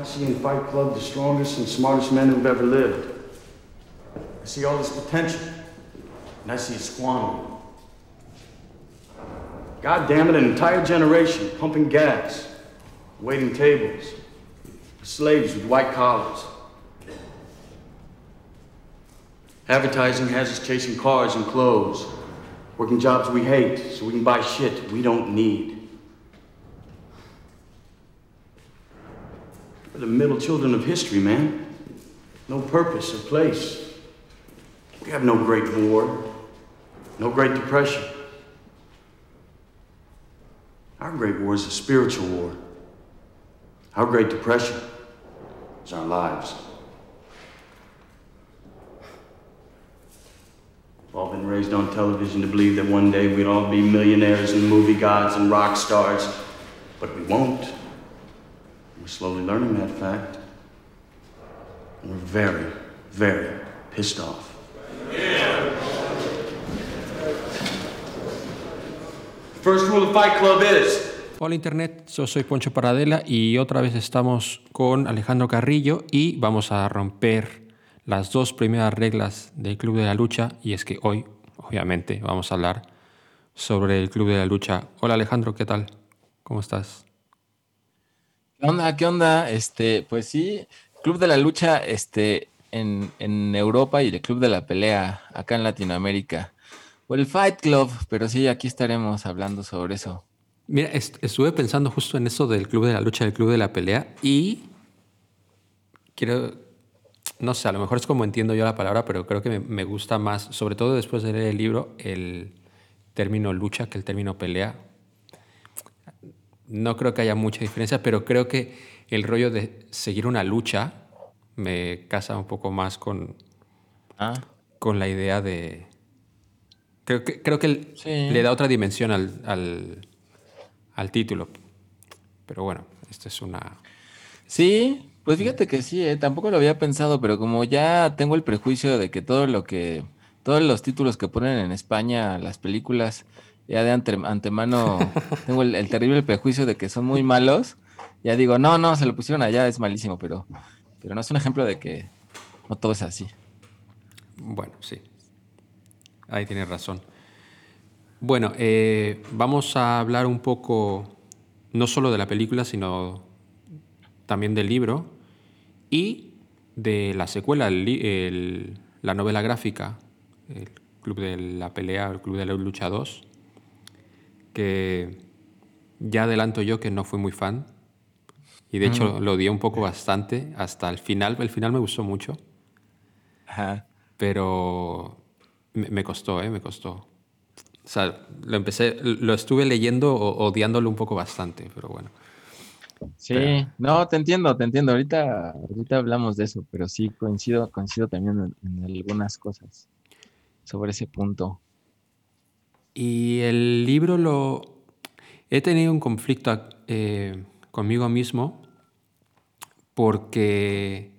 I see in Fight Club the strongest and smartest men who've ever lived. I see all this potential, and I see it squandering. God damn it, an entire generation pumping gas, waiting tables, slaves with white collars. Advertising has us chasing cars and clothes, working jobs we hate so we can buy shit we don't need. We're the middle children of history, man. No purpose or place. We have no great war, no great depression. Our great war is a spiritual war. Our great depression is our lives. We've all been raised on television to believe that one day we'd all be millionaires and movie gods and rock stars, but we won't. We're slowly learning that fact. And we're very, very pissed off. First rule of Fight Club is Hola Internet, yo soy Poncho Paradela y otra vez estamos con Alejandro Carrillo y vamos a romper las dos primeras reglas del Club de la Lucha y es que hoy, obviamente, vamos a hablar sobre el Club de la Lucha. Hola Alejandro, ¿qué tal? ¿Cómo estás? ¿Qué onda? ¿Qué onda? Este, pues sí, Club de la Lucha este, en, en Europa y el Club de la Pelea acá en Latinoamérica. O el Fight Club, pero sí, aquí estaremos hablando sobre eso. Mira, est- estuve pensando justo en eso del Club de la Lucha, del Club de la Pelea y quiero, no sé, a lo mejor es como entiendo yo la palabra, pero creo que me, me gusta más, sobre todo después de leer el libro, el término lucha que el término pelea. No creo que haya mucha diferencia, pero creo que el rollo de seguir una lucha me casa un poco más con, Ah, con la idea de... Creo que, creo que Sí. le da otra dimensión al, al, al título. Pero bueno, esto es una... sí, pues fíjate que sí, eh, tampoco lo había pensado, pero como ya tengo el prejuicio de que todo lo que, todos los títulos que ponen en España, las películas, ya de ante- antemano, tengo el, el terrible prejuicio de que son muy malos, ya digo, no, no, se lo pusieron allá, es malísimo, pero, pero no es un ejemplo de que no todo es así. Bueno, sí. Ahí tienes razón. Bueno, eh, vamos a hablar un poco, no solo de la película, sino también del libro y de la secuela, el- la novela gráfica, el Club de la Pelea, el Club de la Lucha 2, que ya adelanto yo que no fui muy fan. Y de hecho lo odié un poco bastante hasta el final. El final me gustó mucho Ajá. pero me, me costó, ¿eh? Me costó. O sea, lo empecé, lo estuve leyendo o- odiándolo un poco bastante, pero bueno. Sí, Pero- no, te entiendo, te entiendo. Ahorita, ahorita hablamos de eso, pero sí coincido, coincido también en, en algunas cosas sobre ese punto. Y el libro lo... He tenido un conflicto eh, conmigo mismo porque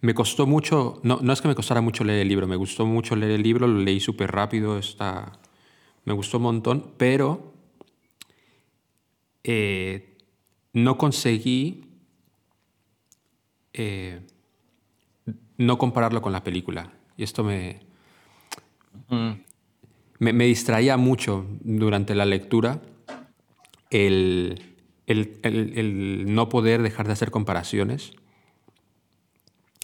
me costó mucho, no, no es que me costara mucho leer el libro, me gustó mucho leer el libro, lo leí súper rápido, está, me gustó un montón, pero eh, no conseguí eh, no compararlo con la película. Y esto me, me, distraía mucho durante la lectura el, el- el- no poder dejar de hacer comparaciones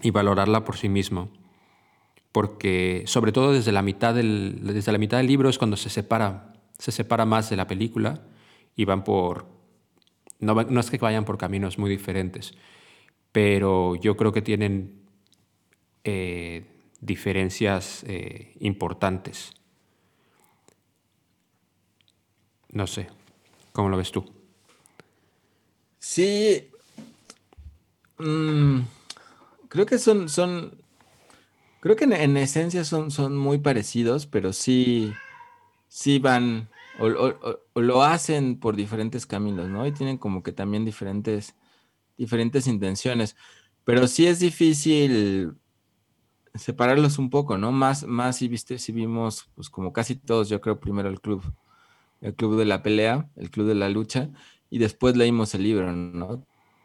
y valorarla por sí mismo. Porque sobre todo desde la mitad del, desde la mitad del libro es cuando se separa, se separa más de la película y van por... No, no es que vayan por caminos muy diferentes, pero yo creo que tienen eh, diferencias eh, importantes. No sé, ¿cómo lo ves tú? Sí, mm, creo que son, son, creo que en, en esencia son, son muy parecidos, pero sí, sí van o- o lo hacen por diferentes caminos, ¿no? Y tienen como que también diferentes, diferentes intenciones. Pero sí es difícil separarlos un poco, ¿no? Más, más si viste, si vimos, pues como casi todos, yo creo primero el club, el club de la pelea, el club de la lucha, y después leímos el libro, ¿no?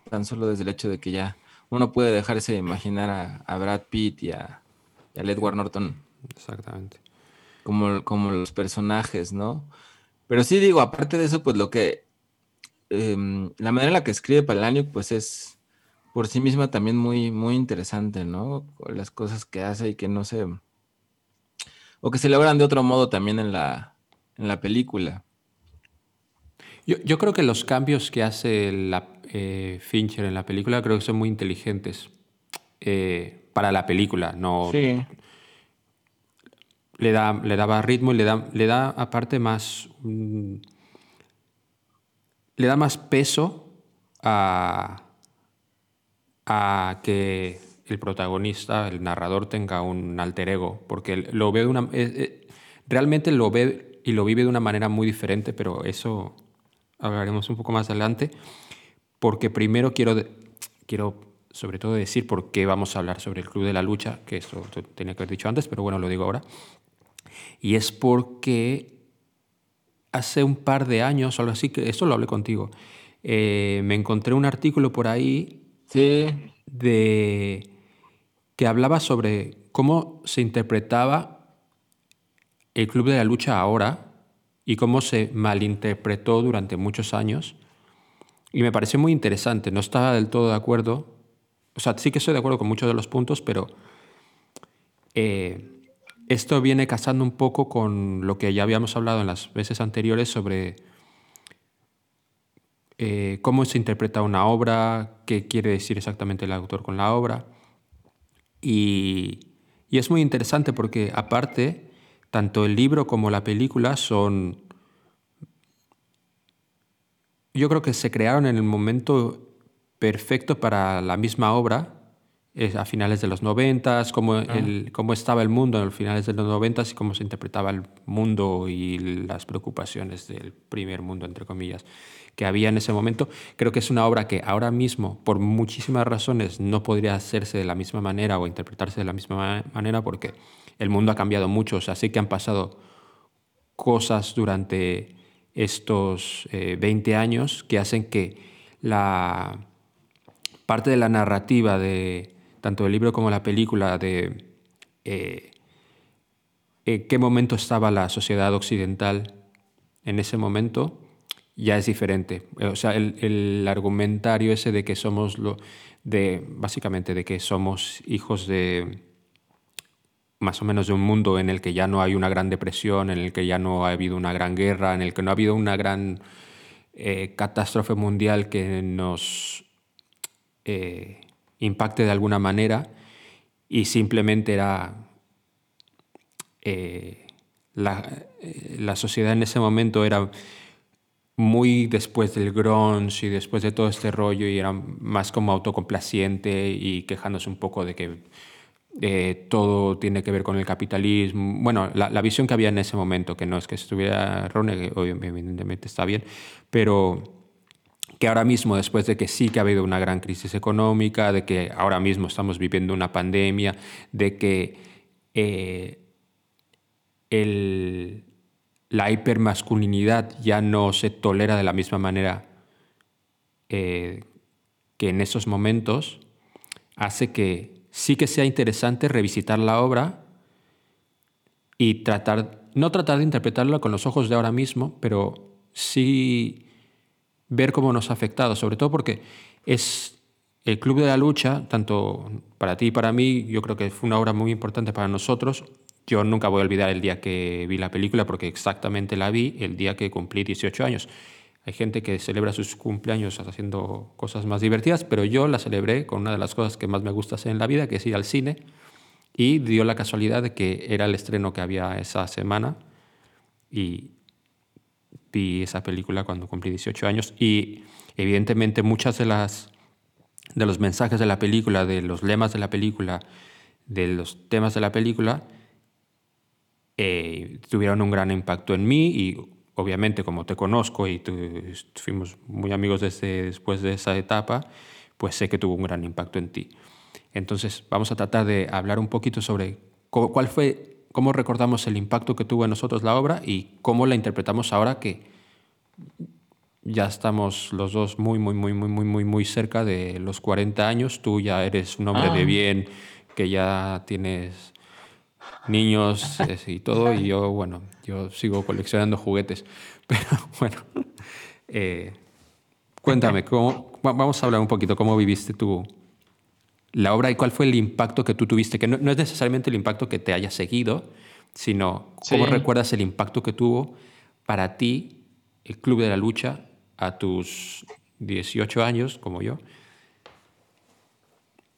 Tan solo desde el hecho de que ya uno puede dejarse de imaginar a, Brad Pitt y a, Edward Norton. Exactamente. Como, como los personajes, ¿no? Pero sí digo, aparte de eso, pues lo que... Em, la manera en la que escribe Palaniuk, pues es por sí misma también muy, muy interesante, ¿no? Las cosas que hace y que no se... O que se logran de otro modo también en la, en la película. Yo, creo que los cambios que hace la, eh, Fincher en la película creo que son muy inteligentes eh, para la película. No, sí. Le, da, le daba ritmo y le da, le da aparte más... Mm, le da más peso a, a que el protagonista, el narrador, tenga un alter ego, porque lo ve de una... Eh, realmente lo ve y lo vive de una manera muy diferente, pero eso hablaremos un poco más adelante, porque primero quiero, quiero sobre todo decir por qué vamos a hablar sobre el Club de la Lucha, que esto tenía que haber dicho antes, pero bueno, lo digo ahora. Y es porque hace un par de años, algo así, que esto lo hablé contigo, eh, me encontré un artículo por ahí de que hablaba sobre cómo se interpretaba el Club de la Lucha ahora y cómo se malinterpretó durante muchos años. Y me pareció muy interesante. No estaba del todo de acuerdo. O sea, sí que estoy de acuerdo con muchos de los puntos, pero eh, esto viene casando un poco con lo que ya habíamos hablado en las veces anteriores sobre eh, cómo se interpreta una obra, qué quiere decir exactamente el autor con la obra. Y, y es muy interesante porque aparte tanto el libro como la película son... Yo creo que se crearon en el momento perfecto para la misma obra, a finales de los noventas, cómo, cómo estaba el mundo en los finales de los noventas y cómo se interpretaba el mundo y las preocupaciones del primer mundo, entre comillas, que había en ese momento. Creo que es una obra que ahora mismo, por muchísimas razones, no podría hacerse de la misma manera o interpretarse de la misma manera porque el mundo ha cambiado mucho, o sea, sí que han pasado cosas durante estos 20 eh, años que hacen que la parte de la narrativa de tanto el libro como la película de eh, en qué momento estaba la sociedad occidental en ese momento ya es diferente. O sea, el, el argumentario ese de que somos lo de básicamente de que somos hijos de más o menos de un mundo en el que ya no hay una gran depresión, en el que ya no ha habido una gran guerra, en el que no ha habido una gran eh, catástrofe mundial que nos eh, impacte de alguna manera y simplemente era eh, la, la, sociedad en ese momento era muy después del grunge y después de todo este rollo y era más como autocomplaciente y quejándose un poco de que eh, todo tiene que ver con el capitalismo. Bueno, la, visión que había en ese momento, que no es que estuviera errónea, que evidentemente está bien, pero que ahora mismo, después de que sí que ha habido una gran crisis económica, de que ahora mismo estamos viviendo una pandemia, de que eh, la hipermasculinidad ya no se tolera de la misma manera eh, que en esos momentos, hace que sí que sea interesante revisitar la obra y tratar, no tratar de interpretarla con los ojos de ahora mismo, pero sí ver cómo nos ha afectado, sobre todo porque es el Club de la Lucha, tanto para ti y para mí, yo creo que fue una obra muy importante para nosotros. Yo nunca voy a olvidar el día que vi la película porque exactamente la vi el día que cumplí 18 años. Hay gente que celebra sus cumpleaños haciendo cosas más divertidas, pero yo la celebré con una de las cosas que más me gusta hacer en la vida, que es ir al cine. Y dio la casualidad de que era el estreno que había esa semana y vi esa película cuando cumplí 18 años y evidentemente muchas de las de los mensajes de la película, de los lemas de la película, de los temas de la película, eh, tuvieron un gran impacto en mí y obviamente como te conozco y fuimos muy amigos desde después de esa etapa, pues sé que tuvo un gran impacto en ti. Entonces vamos a tratar de hablar un poquito sobre cuál fue, cómo recordamos el impacto que tuvo en nosotros la obra y cómo la interpretamos ahora que ya estamos los dos muy, muy, muy, muy, muy, muy, muy cerca de los 40 años. Tú ya eres un hombre de Ah. bien, que ya tienes niños eh, y todo, y yo, bueno, yo sigo coleccionando juguetes. Pero bueno, eh, cuéntame, ¿cómo, va- vamos a hablar un poquito, ¿cómo viviste tú la obra y cuál fue el impacto que tú tuviste? Que no, no es necesariamente el impacto que te haya seguido, sino cómo Sí. recuerdas el impacto que tuvo para ti el Club de la Lucha a tus 18 años, como yo,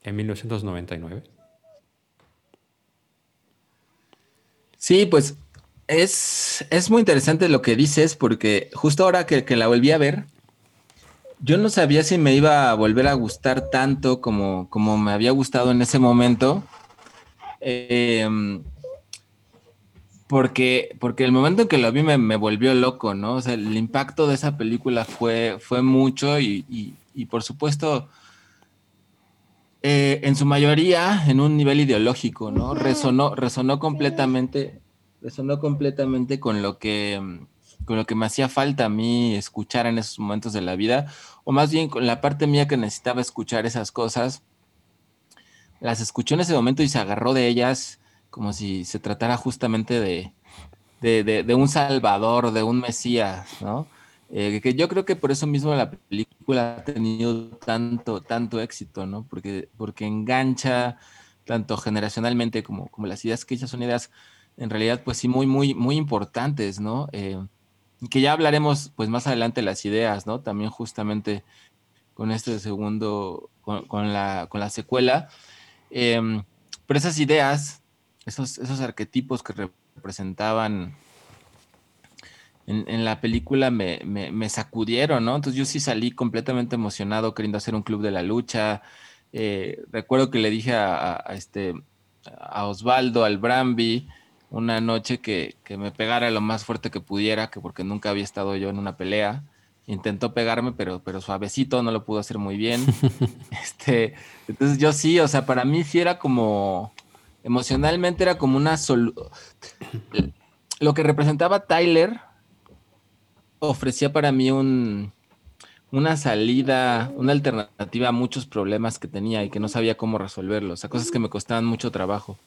en 1999. Sí, pues es, es muy interesante lo que dices porque justo ahora que, la volví a ver, yo no sabía si me iba a volver a gustar tanto como, como me había gustado en ese momento. Em, porque, porque el momento en que lo vi me, me volvió loco, ¿no? O sea, el impacto de esa película fue, fue mucho y- y por supuesto, eh, en su mayoría en un nivel ideológico, ¿no? Resonó, resonó completamente, resonó completamente con lo que, con lo que me hacía falta a mí escuchar en esos momentos de la vida, o más bien con la parte mía que necesitaba escuchar esas cosas. Las escuchó en ese momento y se agarró de ellas como si se tratara justamente de, de, de- de un salvador, de un mesías, ¿no? Eh, que yo creo que por eso mismo la película ha tenido tanto, tanto éxito, ¿no? Porque, porque engancha tanto generacionalmente como, como las ideas que ellas son ideas en realidad, pues sí, muy, muy, muy importantes, ¿no? Eh, que ya hablaremos, pues más adelante las ideas, ¿no? También justamente con este segundo, con, con la, con la secuela. Eh, pero esas ideas, esos, esos arquetipos que representaban en, en la película me, me- me sacudieron, ¿no? Entonces yo sí salí completamente emocionado queriendo hacer un club de la lucha. Eh, recuerdo que le dije a, a- a este, a Osvaldo, al Brambi, una noche que, que me pegara lo más fuerte que pudiera, que porque nunca había estado yo en una pelea. Intentó pegarme, pero, pero suavecito, no lo pudo hacer muy bien. Este, entonces yo sí, o sea, para mí sí era como, emocionalmente era como una solu- Lo que representaba Tyler ofrecía para mí un, una salida, una alternativa a muchos problemas que tenía y que no sabía cómo resolverlos, a cosas que me costaban mucho trabajo.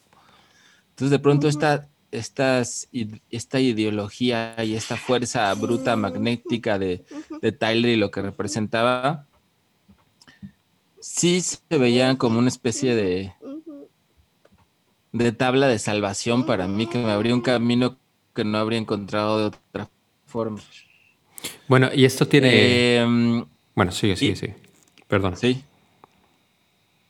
Entonces de pronto esta, estas, esta ideología y esta fuerza bruta magnética de, de Tyler y lo que representaba, sí se veían como una especie de tabla de salvación para mí, que me abría un camino que no habría encontrado de otra forma. Bueno, y esto tiene... Em, bueno, sigue, sigue, y- sigue. Perdón. Sí.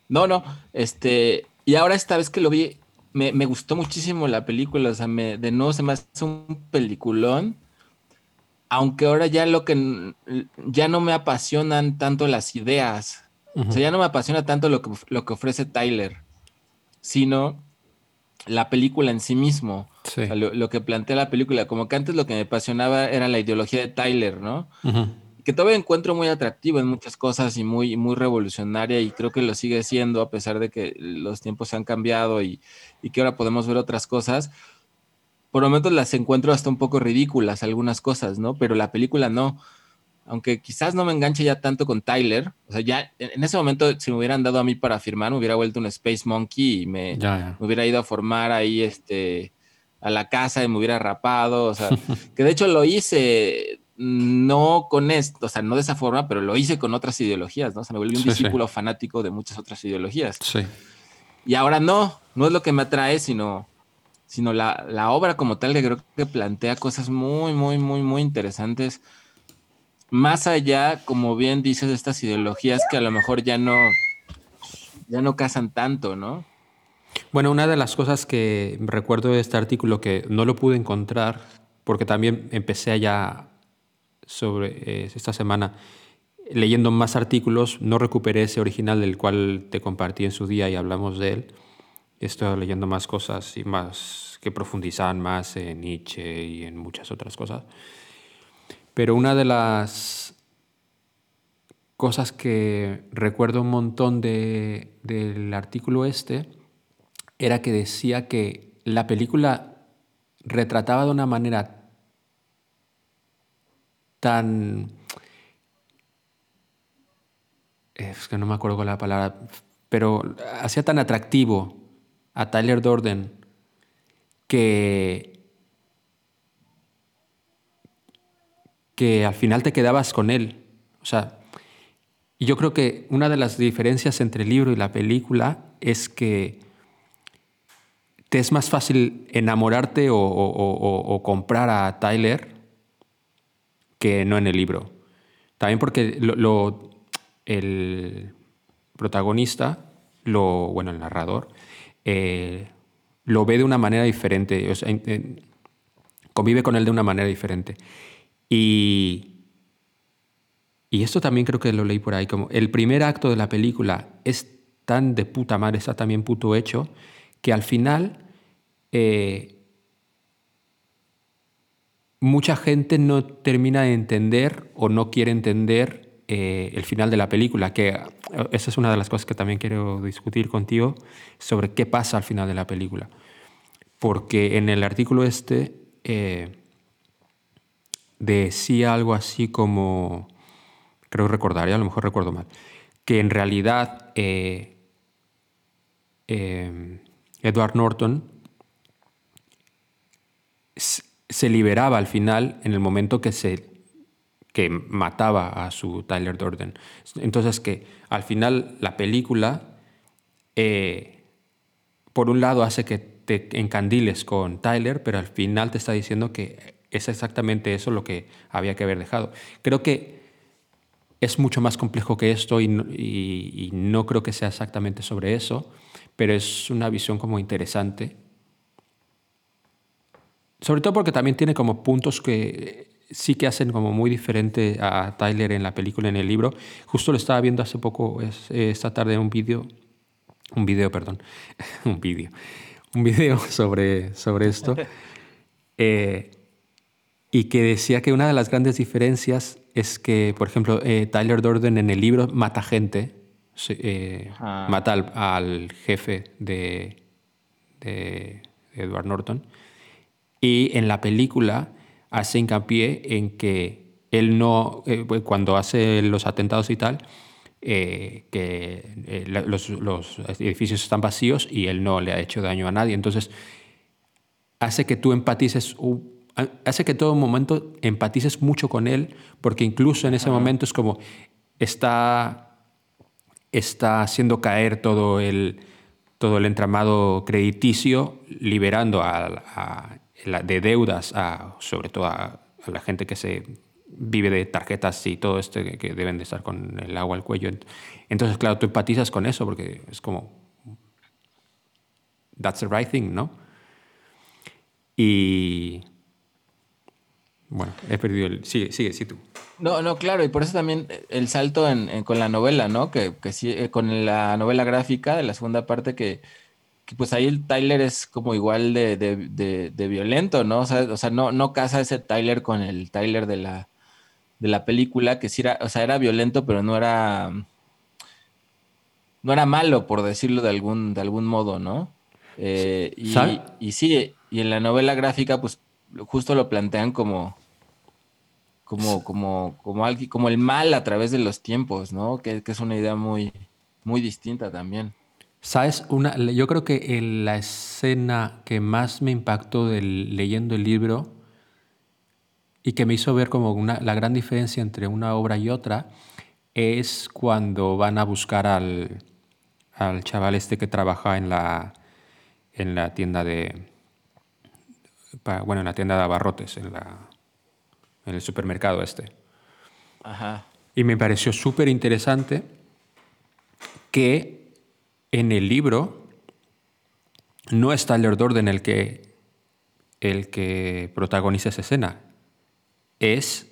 No, no. Este. Y ahora esta vez que lo vi, me, me gustó muchísimo la película. O sea, me, de nuevo se me hace un peliculón. Aunque ahora ya lo que ya no me apasionan tanto las ideas. O sea, ya no me apasiona tanto lo que, lo que ofrece Tyler, sino la película en sí mismo. Sí. O sea, lo, lo que plantea la película. Como que antes lo que me apasionaba era la ideología de Tyler, ¿no? Ujú. que todavía encuentro muy atractivo en muchas cosas y muy, muy revolucionaria y creo que lo sigue siendo a pesar de que los tiempos han cambiado y, y que ahora podemos ver otras cosas. Por momentos las encuentro hasta un poco ridículas algunas cosas, ¿no? Pero la película no. Aunque quizás no me enganche ya tanto con Tyler. O sea, ya en ese momento, si me hubieran dado a mí para firmar, me hubiera vuelto un Space Monkey y me, me hubiera ido a formar ahí este a la casa y me hubiera rapado, o sea, que de hecho lo hice no con esto, o sea, no de esa forma, pero lo hice con otras ideologías, ¿no? O sea, me volví un Sí, sí. discípulo fanático de muchas otras ideologías. Sí. Y ahora no, no es lo que me atrae, sino, sino la, la obra como tal que creo que plantea cosas muy, muy, muy, muy interesantes. Más allá, como bien dices, de estas ideologías que a lo mejor ya no, ya no casan tanto, ¿no? Bueno, una de las cosas que recuerdo de este artículo que no lo pude encontrar, porque también empecé allá sobre eh, esta semana leyendo más artículos, no recuperé ese original del cual te compartí en su día y hablamos de él. Estoy leyendo más cosas y más que profundizan más en Nietzsche y en muchas otras cosas. Pero una de las cosas que recuerdo un montón de, del artículo este era que decía que la película retrataba de una manera tan Es que no me acuerdo la palabra, pero hacía tan atractivo a Tyler Dorden que que al final te quedabas con él. O sea, yo creo que una de las diferencias entre el libro y la película es que te es más fácil enamorarte o, comprar a Tyler que no en el libro. También porque lo, el protagonista, lo, bueno, el narrador, eh, lo ve de una manera diferente, convive con él de una manera diferente. Y, y esto también creo que lo leí por ahí, como el primer acto de la película es tan de puta madre, está también puto hecho, que al final eh, mucha gente no termina de entender o no quiere entender eh, el final de la película, que eh, esa es una de las cosas que también quiero discutir contigo sobre qué pasa al final de la película. Porque en el artículo este decía algo así como, creo recordar, a lo mejor recuerdo mal, que en realidad Edward Norton se liberaba al final en el momento que se que mataba a su Tyler Durden. Entonces que al final la película, eh, por un lado hace que te encandiles con Tyler, pero al final te está diciendo que es exactamente eso lo que había que haber dejado. Creo que es mucho más complejo que esto y no, creo que sea exactamente sobre eso, pero es una visión como interesante. Sobre todo porque también tiene como puntos que sí que hacen como muy diferente a Tyler en la película, en el libro. Justo lo estaba viendo hace poco, esta tarde, un vídeo, un vídeo, perdón, un vídeo, un vídeo sobre, sobre esto. Eh, y que decía que una de las grandes diferencias es que, por ejemplo, eh, Tyler Durden en el libro mata gente, eh, mata al, jefe de, de, Edward Norton, y en la película hace hincapié en que él no, eh, pues, cuando hace los atentados y tal, que los, los edificios están vacíos y él no le ha hecho daño a nadie. Entonces, hace que tú empatices hace que todo momento empatices mucho con él, porque incluso en ese momento es como está, está haciendo caer todo el, todo el entramado crediticio, liberando a, de deudas, a, sobre todo a, la gente que se vive de tarjetas y todo esto que deben de estar con el agua al cuello. Entonces, claro, tú empatizas con eso porque es como, that's the right thing, ¿no? Y, bueno, he perdido el... Sigue, sigue, sí tú. No, no, claro, y por eso también el salto con la novela, ¿no? Que, que sí, eh, con la novela gráfica de la segunda parte, que, pues ahí el Tyler es como igual de, de, violento, ¿no? O sea, o sea, no, no casa ese Tyler con el Tyler de la, de la película, que sí era, o sea, era violento, pero no era... No era malo, por decirlo de algún, de algún modo, ¿no? Eh, y, y sí, y en la novela gráfica, pues justo lo plantean como, como, como, como, como el mal a través de los tiempos, ¿no? Que, es una idea muy, muy distinta también. Sabes, una, yo creo que la escena que más me impactó del, leyendo el libro y que me hizo ver como una, la gran diferencia entre una obra y otra es cuando van a buscar al, al chaval este que trabaja en la, en la tienda de, bueno, en la tienda de abarrotes, en, la, en el supermercado este. Ajá. Y me pareció súper interesante que en el libro no está el Durden el que, el que protagoniza esa escena. Es,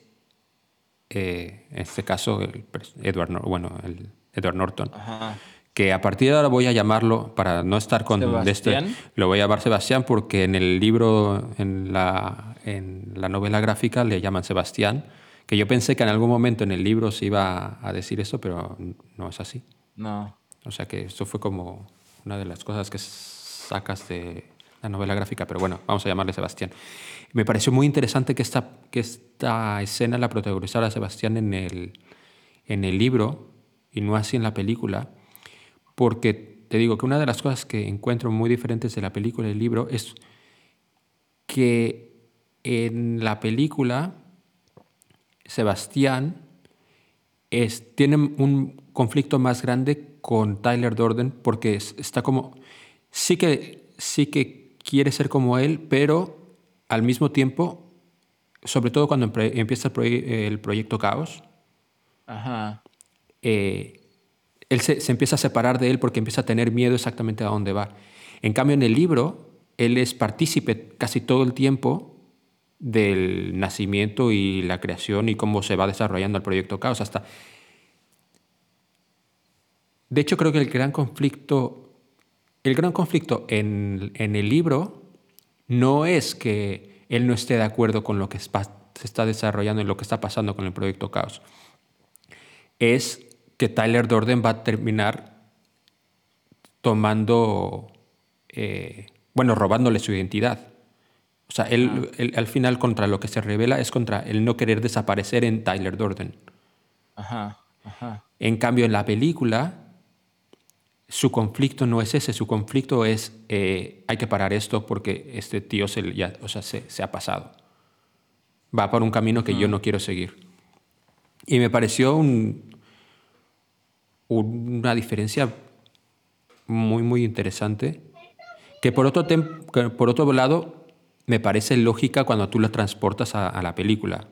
eh, en este caso, el Edward, bueno, el Edward Norton. Ajá que a partir de ahora voy a llamarlo, para no estar con este, lo voy a llamar Sebastián porque en el libro, en la, en la novela gráfica le llaman Sebastián, que yo pensé que en algún momento en el libro se iba a decir eso, pero no es así. No. O sea que eso fue como una de las cosas que sacas de la novela gráfica, pero bueno, vamos a llamarle Sebastián. Me pareció muy interesante que esta, que esta escena la protagonizara Sebastián en el, en el libro, y no así en la película, porque te digo que una de las cosas que encuentro muy diferentes de la película y el libro es que en la película Sebastián es, tiene un conflicto más grande con Tyler Durden porque está como, sí que, sí que quiere ser como él, pero al mismo tiempo, sobre todo cuando empieza el, proyecto Caos, eh, él se, se, empieza a separar de él porque empieza a tener miedo exactamente a dónde va. En cambio, en el libro, él es partícipe casi todo el tiempo del nacimiento y la creación y cómo se va desarrollando el proyecto Caos. Hasta... De hecho, creo que el gran conflicto, el gran conflicto en, en el libro no es que él no esté de acuerdo con lo que se está desarrollando y lo que está pasando con el proyecto Caos. Es que Tyler Dorden va a terminar tomando, eh, bueno, robándole su identidad. O sea, él, al final contra lo que se revela es contra el no querer desaparecer en Tyler Durden. Ajá, ajá. En cambio, en la película, su conflicto no es ese, su conflicto es eh, hay que parar esto porque este tío se, ya, o sea, se, ha pasado. Va por un camino que yo no quiero seguir. Y me pareció un, una diferencia muy, muy interesante, que por otro, por otro lado me parece lógica cuando tú la transportas a, la película.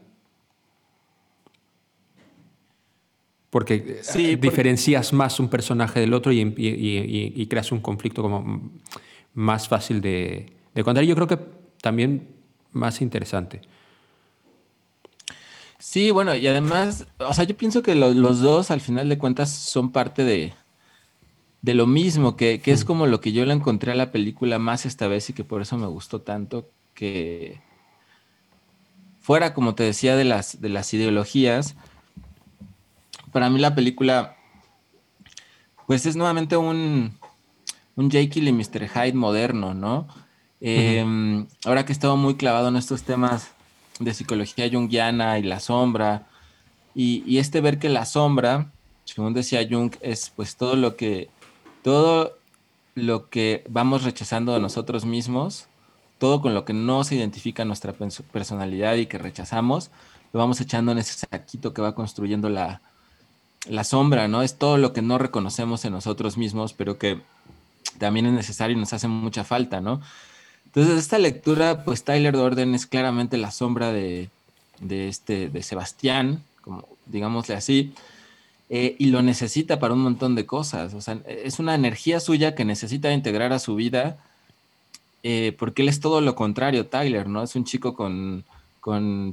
Porque eh, diferencias más un personaje del otro y, creas un conflicto como más fácil de, contar. Y yo creo que también más interesante. Sí, bueno, y además, o sea, yo pienso que los dos al final de cuentas son parte de, de lo mismo, que, que, es mm. como lo que yo le encontré a la película más esta vez y que por eso me gustó tanto, que fuera, como te decía, de las, de las ideologías, para mí la película, pues es nuevamente un, un Jekyll y Mr. Hyde moderno, ¿no? Em, ahora que estaba muy clavado en estos temas de psicología junguiana y la sombra, y, y, este ver que la sombra, según decía Jung, es pues todo lo que, todo lo que vamos rechazando de nosotros mismos todo con lo que no se identifica nuestra personalidad y que rechazamos, lo vamos echando en ese saquito que va construyendo la, la sombra, ¿no? Es todo lo que no reconocemos en nosotros mismos, pero que también es necesario y nos hace mucha falta, ¿no? Entonces, esta lectura, pues Tyler Dorden es claramente la sombra de, de este, de Sebastián, como digámosle así, eh, y lo necesita para un montón de cosas. O sea, es una energía suya que necesita integrar a su vida eh, porque él es todo lo contrario, Tyler, ¿no? Es un chico con,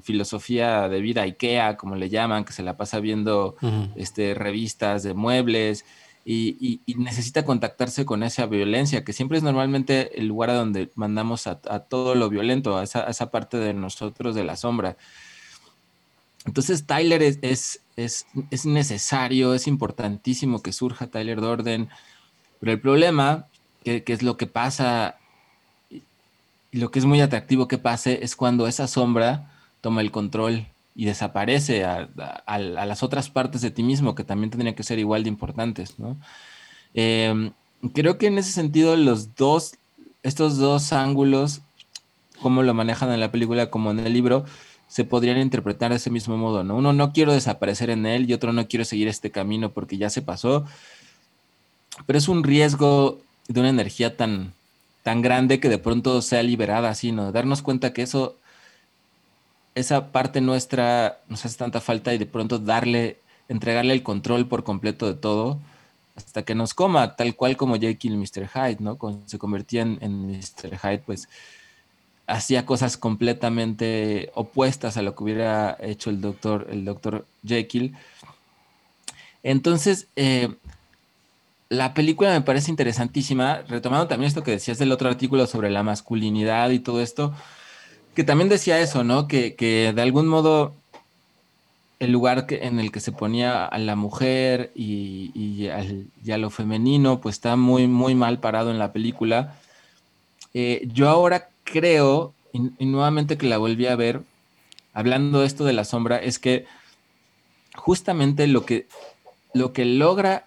filosofía de vida IKEA, como le llaman, que se la pasa viendo este, revistas de muebles y, necesita contactarse con esa violencia, que siempre es normalmente el lugar a donde mandamos a, todo lo violento, a esa, parte de nosotros de la sombra. Entonces Tyler es, es, necesario, es importantísimo que surja Tyler Dorden, pero el problema, que, que es lo que pasa y lo que es muy atractivo que pase es cuando esa sombra toma el control y desaparece a, las otras partes de ti mismo que también tendrían que ser igual de importantes, ¿no? Em, creo que en ese sentido los dos, estos dos ángulos, como lo manejan en la película como en el libro, se podrían interpretar de ese mismo modo, ¿no? Uno no quiero desaparecer en él y otro no quiero seguir este camino porque ya se pasó, pero es un riesgo de una energía tan, tan grande que de pronto sea liberada así, ¿no? Darnos cuenta que eso, esa parte nuestra nos hace tanta falta y de pronto darle, entregarle el control por completo de todo hasta que nos coma, tal cual como Jekyll y Mr. Hyde, ¿no? Cuando se convertía en, en Mr. Hyde, pues hacía cosas completamente opuestas a lo que hubiera hecho el doctor, el doctor Jekyll. Entonces, eh, la película me parece interesantísima, retomando también esto que decías del otro artículo sobre la masculinidad y todo esto, que también decía eso, ¿no? Que, de algún modo el lugar en el que se ponía a la mujer y, a lo femenino, pues está muy, muy mal parado en la película. Eh, yo ahora creo, y, nuevamente que la volví a ver, hablando de esto de la sombra, es que justamente lo que lo que logra,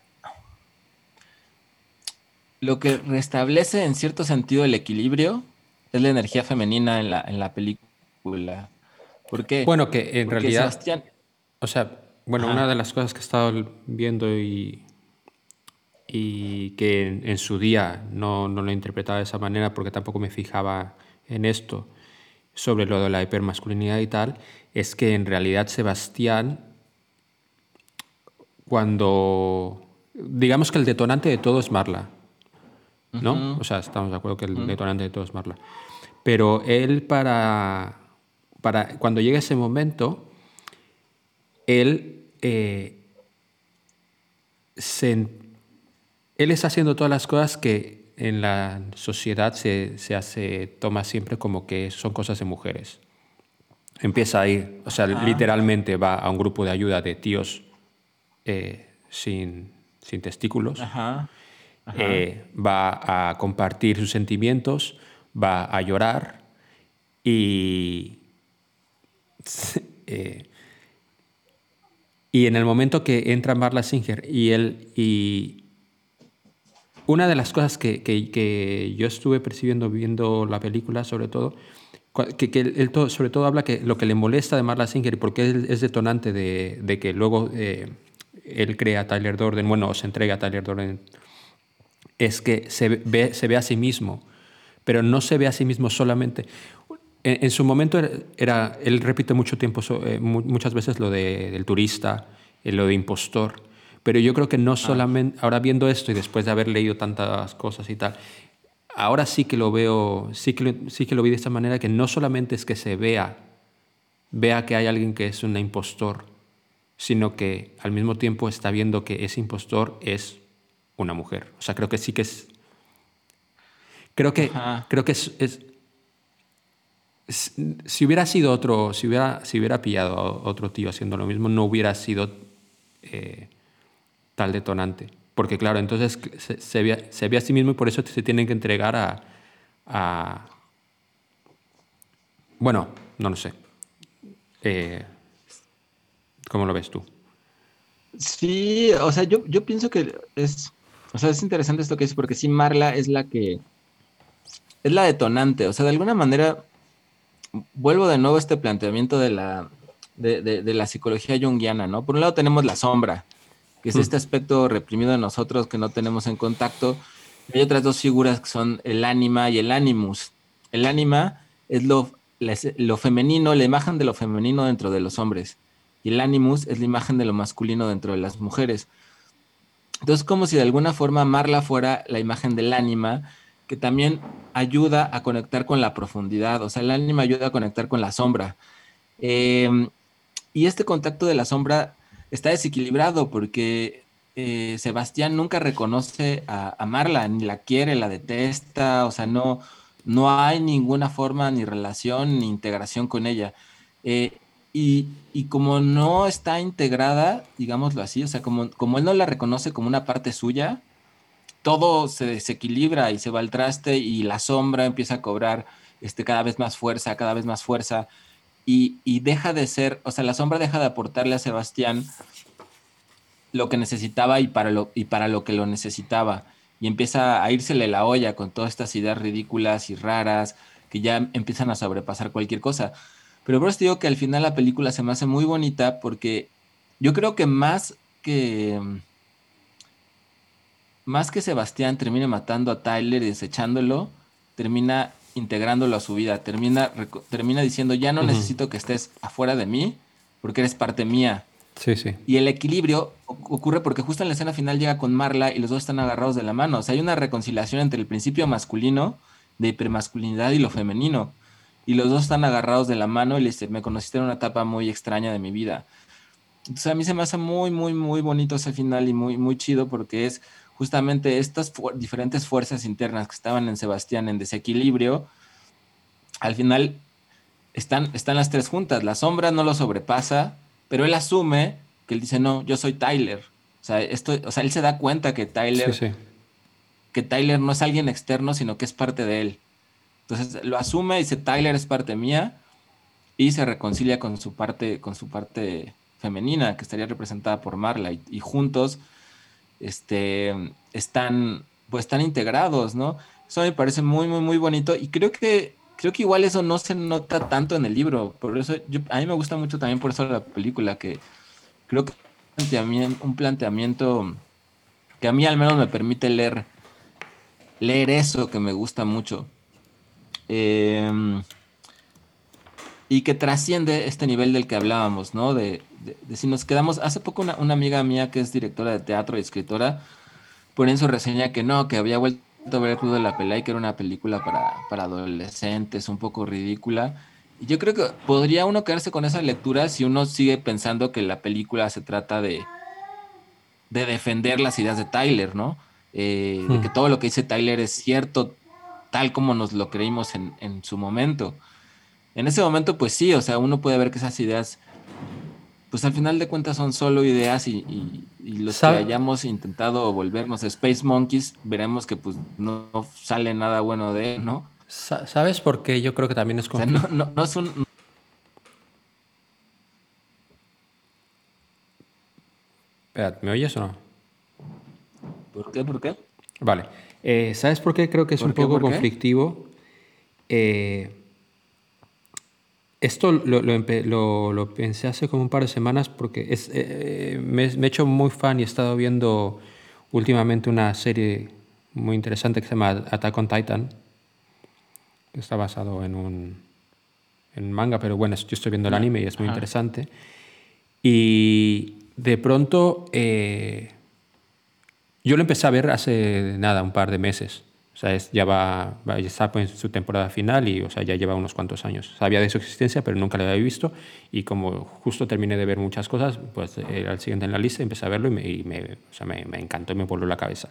lo que restablece en cierto sentido el equilibrio es la energía femenina en la, en la película. ¿Por qué? Bueno, que en realidad... O sea, bueno, una de las cosas que he estado viendo y, y que en, su día no, no, lo interpretaba de esa manera porque tampoco me fijaba en esto, sobre lo de la hipermasculinidad y tal, es que en realidad Sebastián, cuando... Digamos que el detonante de todo es Marla, ¿no? O sea, estamos de acuerdo que el detonante de todo es Marla. Pero él para, para cuando llega ese momento, él, eh, él está haciendo todas las cosas que en la sociedad se, se, hace, toma siempre como que son cosas de mujeres. Empieza a ir, o sea, literalmente va a un grupo de ayuda de tíos eh, sin, sin, testículos, eh, va a compartir sus sentimientos, va a llorar y, eh, y en el momento que entra Marla Singer y él y una de las cosas que, que, yo estuve percibiendo viendo la película sobre todo que, que él, sobre todo habla que lo que le molesta de Marla Singer y porque él es detonante de, de que luego eh, él crea a Tyler Durden, bueno, se entrega a Tyler Durden, es que se ve, se ve a sí mismo pero no se ve a sí mismo solamente. En, su momento era, él repite mucho tiempo, eh, muchas veces lo de, del turista, eh, lo de impostor, pero yo creo que no ah. solamente, ahora viendo esto y después de haber leído tantas cosas y tal, ahora sí que lo veo, sí que lo, sí que lo vi de esta manera, que no solamente es que se vea, vea que hay alguien que es un impostor, sino que al mismo tiempo está viendo que ese impostor es una mujer. O sea, creo que sí que es Creo que, creo que es, si hubiera sido otro, si hubiera, si hubiera pillado a otro tío haciendo lo mismo, no hubiera sido eh, tal detonante. Porque claro, entonces se, ve, se, ve, a sí mismo y por eso se tienen que entregar a... bueno, no lo sé. Eh, ¿Cómo lo ves tú? Sí, o sea, yo, yo pienso que es, o sea, es interesante esto que dices, porque sí, Marla es la que es la detonante. O sea, de alguna manera, vuelvo de nuevo a este planteamiento de la, de, la psicología junguiana, ¿no? Por un lado tenemos la sombra, que es mm. este aspecto reprimido de nosotros que no tenemos en contacto. hay otras dos figuras que son el ánima y el animus. El ánima es lo, lo femenino, la imagen de lo femenino dentro de los hombres. Y el animus es la imagen de lo masculino dentro de las mujeres. Entonces, como si de alguna forma Marla fuera la imagen del ánima que también ayuda a conectar con la profundidad, o sea, el ánima ayuda a conectar con la sombra. Em, y este contacto de la sombra está desequilibrado porque eh, Sebastián nunca reconoce a, Marla, ni la quiere, la detesta, o sea, no, no hay ninguna forma ni relación ni integración con ella. Eh, y, y, como no está integrada, digámoslo así, o sea, como, como él no la reconoce como una parte suya, todo se desequilibra y se va al traste y la sombra empieza a cobrar este, cada vez más fuerza, cada vez más fuerza y, deja de ser, o sea, la sombra deja de aportarle a Sebastián lo que necesitaba y para lo, y para lo que lo necesitaba. Y empieza a írsele la olla con todas estas ideas ridículas y raras que ya empiezan a sobrepasar cualquier cosa. Pero por eso te digo que al final la película se me hace muy bonita porque yo creo que más que más que Sebastián termine matando a Tyler y desechándolo, termina integrándolo a su vida, termina, termina diciendo, ya no necesito que estés afuera de mí, porque eres parte mía. Sí, sí. Y el equilibrio ocurre porque justo en la escena final llega con Marla y los dos están agarrados de la mano. O sea, hay una reconciliación entre el principio masculino, de hipermasculinidad y lo femenino. Y los dos están agarrados de la mano y le dice, me conociste en una etapa muy extraña de mi vida. Entonces a mí se me hace muy, muy, muy bonito ese final y muy, muy chido porque es justamente estas diferentes fuerzas internas que estaban en Sebastián en desequilibrio, al final están, están las tres juntas. La sombra no lo sobrepasa, pero él asume que él dice, no, yo soy Tyler. O sea, esto, o sea él se da cuenta que Tyler, que Tyler no es alguien externo, sino que es parte de él. Entonces lo asume y dice, Tyler es parte mía y se reconcilia con su parte, con su parte femenina que estaría representada por Marla y, juntos este, están, pues, están integrados, ¿no? Eso me parece muy, muy, muy bonito y creo que, creo que igual eso no se nota tanto en el libro, por eso a mí me gusta mucho también por eso la película, que creo que un planteamiento que a mí al menos me permite leer, leer eso que me gusta mucho. Em, y que trasciende este nivel del que hablábamos, ¿no? De, si nos quedamos, hace poco una, amiga mía que es directora de teatro y escritora, pone en su reseña que no, que había vuelto a ver el Club de la Pelea y que era una película para, para adolescentes, un poco ridícula. Y yo creo que podría uno quedarse con esa lectura si uno sigue pensando que la película se trata de, de defender las ideas de Tyler, ¿no? Eh, de que hmm. todo lo que dice Tyler es cierto, tal como nos lo creímos en, en su momento en ese momento, pues sí, o sea, uno puede ver que esas ideas, pues al final de cuentas son solo ideas y, los que hayamos intentado volvernos Space Monkeys, veremos que pues no, sale nada bueno de él, ¿no? ¿Sabes por qué? Yo creo que también es como... no, no, es un... Espera, ¿me oyes o no? ¿Por qué? ¿Por qué? Vale. Eh, ¿Sabes por qué creo que es un poco conflictivo? Eh, esto lo, lo, pensé hace como un par de semanas porque es, eh, me, he hecho muy fan y he estado viendo últimamente una serie muy interesante que se llama Attack on Titan. Que está basado en un en manga, pero bueno, yo estoy viendo el anime y es muy interesante. Y de pronto eh, yo lo empecé a ver hace nada, un par de meses. O sea, ya va, ya está en su temporada final y o sea, ya lleva unos cuantos años. Sabía de su existencia, pero nunca la había visto. Y como justo terminé de ver muchas cosas, pues era el siguiente en la lista, empecé a verlo y me, o sea, me, me, encantó y me volvió la cabeza.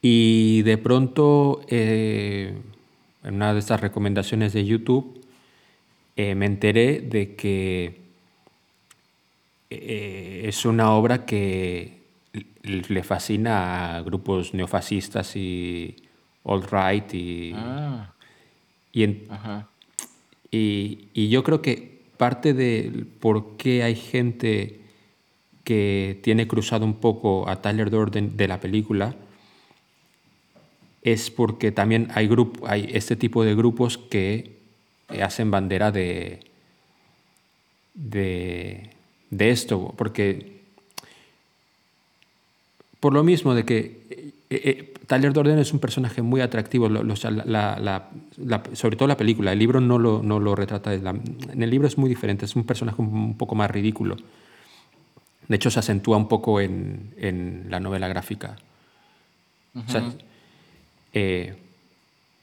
Y de pronto, eh, en una de estas recomendaciones de YouTube, eh, me enteré de que eh, es una obra que le fascina a grupos neofascistas y alt-right y, ah. y, y, yo creo que parte de por qué hay gente que tiene cruzado un poco a Tyler Durden de la película es porque también hay, grupo, hay este tipo de grupos que hacen bandera de, de, de esto, porque por lo mismo de que eh, eh, Tyler Durden es un personaje muy atractivo, sobre todo la película. El libro no lo, no lo retrata. en el libro es muy diferente, es un personaje un, poco más ridículo. De hecho, se acentúa un poco en, en la novela gráfica. Eh,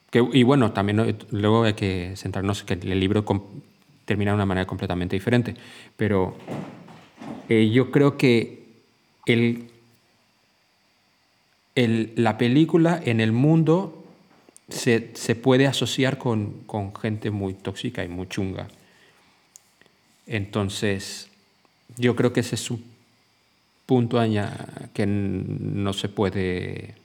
que, y bueno, también luego hay que centrarnos que el libro termina de una manera completamente diferente. Pero yo creo que el la película en el mundo se, puede asociar con, gente muy tóxica y muy chunga. Entonces, yo creo que ese es un punto que no se puede...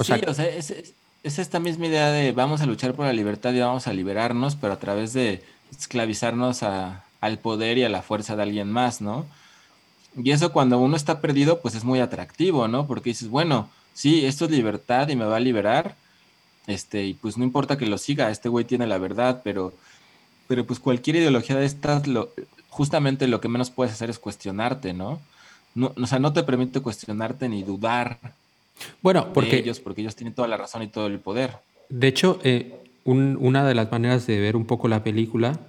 sí, o sea, es, esta misma idea de vamos a luchar por la libertad y vamos a liberarnos, pero a través de esclavizarnos al poder y a la fuerza de alguien más, ¿no? Y eso cuando uno está perdido, pues es muy atractivo, ¿no? Porque dices, bueno, sí, esto es libertad y me va a liberar, este, y pues no importa que lo siga, este güey tiene la verdad, pero, pero pues cualquier ideología de estas, lo, justamente lo que menos puedes hacer es cuestionarte, ¿no? no o sea, no te permite cuestionarte ni dudar bueno, porque, ellos, porque ellos tienen toda la razón y todo el poder. De hecho, eh, una de las maneras de ver un poco la película,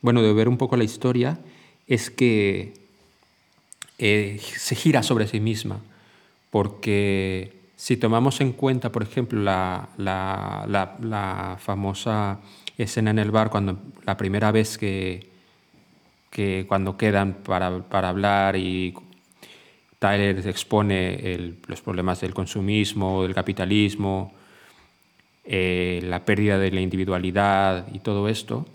bueno, de ver un poco la historia, es que eh, se gira sobre sí misma, porque si tomamos en cuenta, por ejemplo, la, la, famosa escena en el bar, cuando la primera vez que, que cuando quedan para, para hablar y Tyler expone los problemas del consumismo, del capitalismo, eh, la pérdida de la individualidad y todo esto.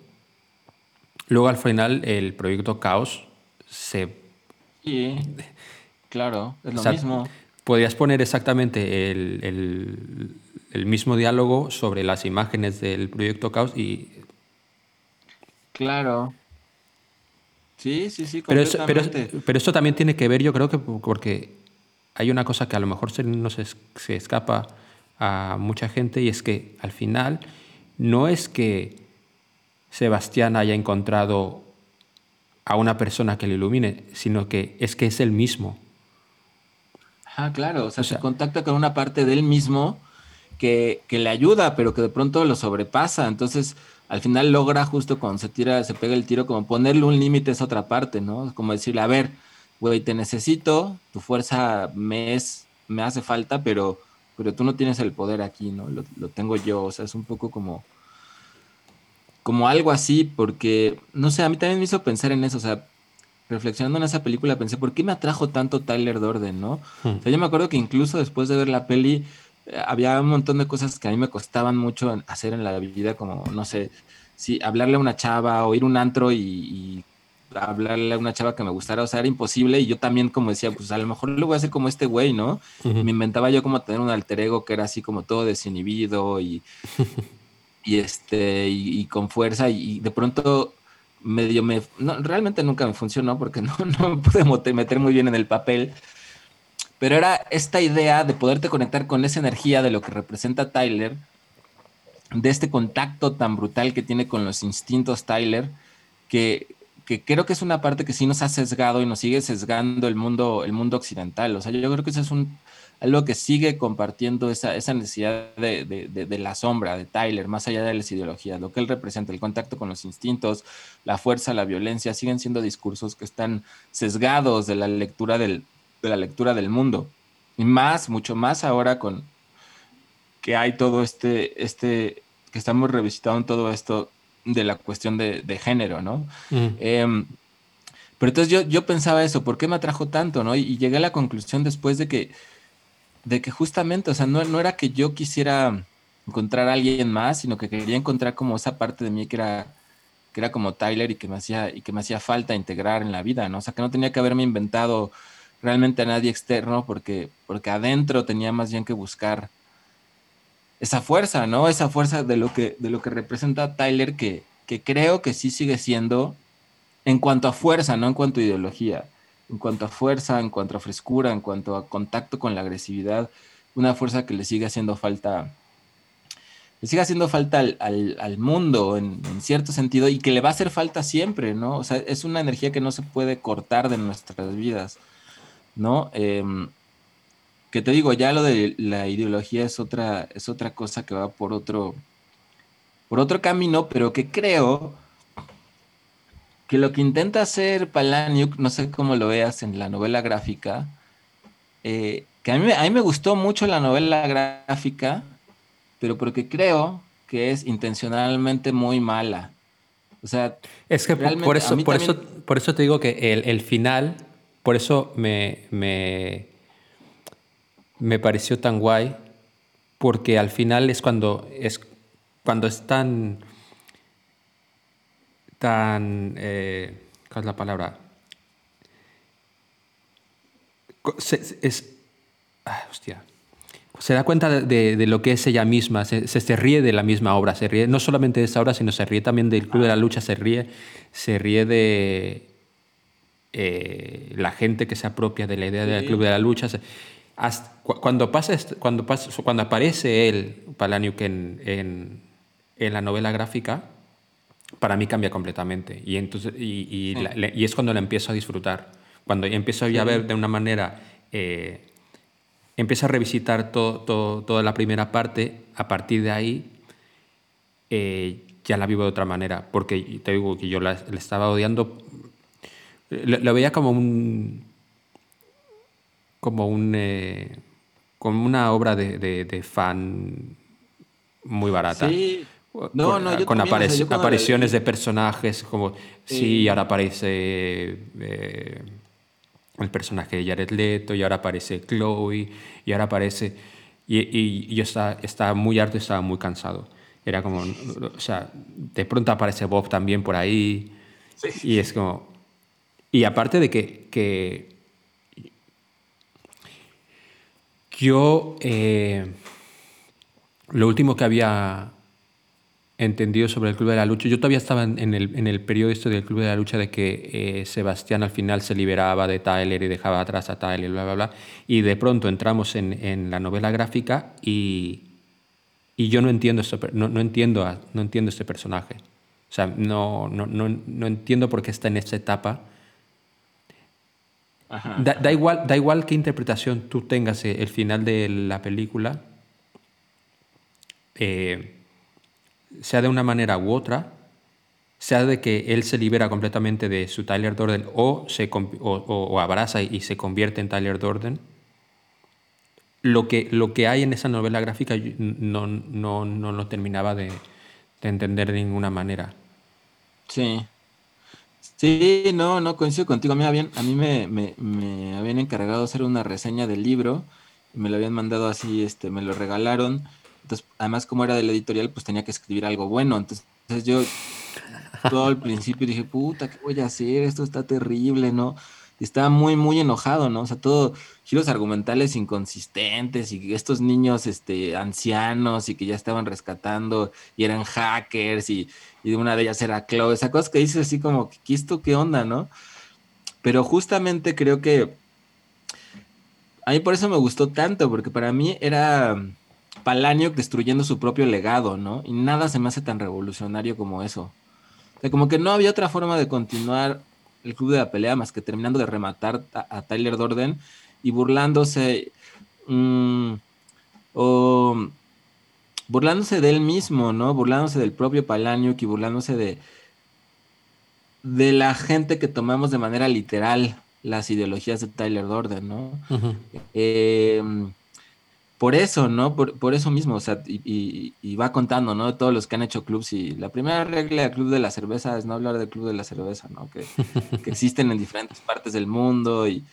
Luego al final el proyecto Caos se Sí, claro, es lo mismo. Podrías poner exactamente el, mismo diálogo sobre las imágenes del proyecto Caos y... Claro. Sí, sí, sí, Pero, eso- pero, completamente. pero esto también tiene que ver, yo creo que porque hay una cosa que a lo mejor se nos es- se escapa a mucha gente y es que al final no es que Sebastián haya encontrado a una persona que le ilumine, sino que es que es él mismo. Ah, claro, o sea, O sea- se contacta con una parte de él mismo que, que le ayuda, pero que de pronto lo sobrepasa. Entonces, al final logra justo cuando se tira, se pega el tiro, como ponerle un límite a esa otra parte, ¿no? Como decirle, a ver, güey, te necesito, tu fuerza me es, me hace falta, pero, pero tú no tienes el poder aquí, ¿no? Lo, lo tengo yo. O sea, es un poco como, como algo así, porque, no sé, a mí también me hizo pensar en eso, o sea, reflexionando en esa película pensé, ¿por qué me atrajo tanto Tyler Durden, no? Hmm. O sea, yo me acuerdo que incluso después de ver la peli, eh, había un montón de cosas que a mí me costaban mucho hacer en la vida, como, no sé, sí, hablarle a una chava o ir a un antro y, y hablarle a una chava que me gustara, o sea, era imposible y yo también como decía, pues a lo mejor lo voy a hacer como este güey, ¿no? Me inventaba yo como tener un alter ego que era así como todo desinhibido y, y este, y, con fuerza y, de pronto medio me, no, realmente nunca me funcionó porque no, no me pude meter muy bien en el papel, pero era esta idea de poderte conectar con esa energía de lo que representa Tyler, de este contacto tan brutal que tiene con los instintos Tyler, que, que creo que es una parte que sí nos ha sesgado y nos sigue sesgando el mundo, el mundo occidental. O sea, yo creo que eso es un, algo que sigue compartiendo esa, esa necesidad de, de- de- de la sombra de Tyler, más allá de las ideologías, lo que él representa, el contacto con los instintos, la fuerza, la violencia, siguen siendo discursos que están sesgados de la lectura del, de la lectura del mundo. Y más, mucho más ahora con que hay todo este, este, que estamos revisitando todo esto de la cuestión de, de género, ¿no? Ujú. Em, pero entonces yo, yo pensaba eso, ¿por qué me atrajo tanto, no? Y, y llegué a la conclusión después de que, de que justamente, o sea, no, no era que yo quisiera encontrar a alguien más, sino que quería encontrar como esa parte de mí que era, que era como Tyler y que me hacía, y que me hacía falta integrar en la vida, ¿no? O sea, que no tenía que haberme inventado realmente a nadie externo, porque, porque adentro tenía más bien que buscar esa fuerza, ¿no? Esa fuerza de lo que, de lo que representa Tyler, que, que creo que sí sigue siendo en cuanto a fuerza, no en cuanto a ideología, en cuanto a fuerza, en cuanto a frescura, en cuanto a contacto con la agresividad, una fuerza que le sigue haciendo falta, le sigue haciendo falta al, al- al mundo en, cierto sentido y que le va a hacer falta siempre, ¿no? O sea, es una energía que no se puede cortar de nuestras vidas, ¿no? Em, que te digo, ya lo de la ideología es otra, es otra cosa que va por otro, por otro camino, pero que creo que lo que intenta hacer Palaniuk, no sé cómo lo veas en la novela gráfica, eh, que a mí, me- a mí me gustó mucho la novela gráfica, pero porque creo que es intencionalmente muy mala. O sea, Es que por- eso, por, también- eso, por eso te digo que el, el final, por eso me, me, me pareció tan guay, porque al final es cuando es, cuando es tan, tan, eh, ¿cuál es la palabra? Es, ah, hostia. Se da cuenta de, de- lo que es ella misma, se, se, se ríe de la misma obra, se ríe no solamente de esta obra, sino se ríe también del Club de la Lucha, se ríe, se ríe de eh, la gente que se apropia de la idea del. Club de la Lucha. hasta- cuando, pasa, cuando, pasa, cuando aparece él, Palaniuk, en, en, en la novela gráfica, para mí cambia completamente. Y, entonces, y, y, la- y es cuando la empiezo a disfrutar. Cuando empiezo ya a ver de una manera... eh, empiezo a revisitar todo, todo- toda la primera parte, a partir de ahí eh, ya la vivo de otra manera, porque te digo que yo la, la estaba odiando, lo, lo veía como un, como un, eh, como una obra de, de- de fan muy barata. sí. Con- No, no, yo con también, o sea, apari- yo cuando la apariciones de personajes como sí, Sí. ahora aparece eh, el personaje de Jared Leto y ahora aparece Chloe y ahora aparece y, y- y yo estaba, estaba muy harto y estaba muy cansado era como o sea de pronto aparece Bob también por ahí y es como y aparte de que, que yo eh, lo último que había entendido sobre el Club de la Lucha. Yo todavía estaba en el, en el periodo este del Club de la Lucha de que eh, Sebastián al final se liberaba de Tyler y dejaba atrás a Tyler, bla, bla, bla. Y de pronto entramos en, en la novela gráfica y, y yo no entiendo, esto, no, no, entiendo no entiendo este personaje. O sea, no, no, no, no entiendo por qué está en esta etapa. Da, da, igual, da igual qué interpretación tú tengas eh, el final de la película. Eh, sea de una manera u otra, sea de que él se libera completamente de su Tyler Dorden o, se, o, abraza y se convierte en Tyler Dorden, lo que, lo que hay en esa novela gráfica no, no, no lo terminaba de, de, entender de ninguna manera. Sí. Sí, no, no coincido contigo. A mí, habían, a mí me, me, me habían encargado hacer una reseña del libro me lo habían mandado así, este, me lo regalaron entonces, además, como era del editorial, pues tenía que escribir algo bueno. Entonces, yo todo al principio dije, puta, ¿qué voy a hacer? Esto está terrible, ¿no? Y estaba muy, muy enojado, ¿no? O sea, todo giros argumentales inconsistentes y estos niños, este, ancianos y que ya estaban rescatando y eran hackers y, y una de ellas era Chloe. Esa cosa que dices así como, ¿qué esto qué onda, no? Pero justamente creo que a mí por eso me gustó tanto, porque para mí era Palanio destruyendo su propio legado, ¿no? Y nada se me hace tan revolucionario como eso. O sea, como que no había otra forma de continuar el club de la pelea más que terminando de rematar a, Tyler Dorden y burlándose mm, o burlándose de él mismo, ¿no? Burlándose del propio Palanio y burlándose de de la gente que tomamos de manera literal las ideologías de Tyler Dorden, ¿no? Por eso, ¿no? Por, eso mismo, o sea, y, va contando, ¿no? Todos los que han hecho clubs y la primera regla del club de la cerveza es no hablar del club de la cerveza, ¿no? Que, existen en diferentes partes del mundo y,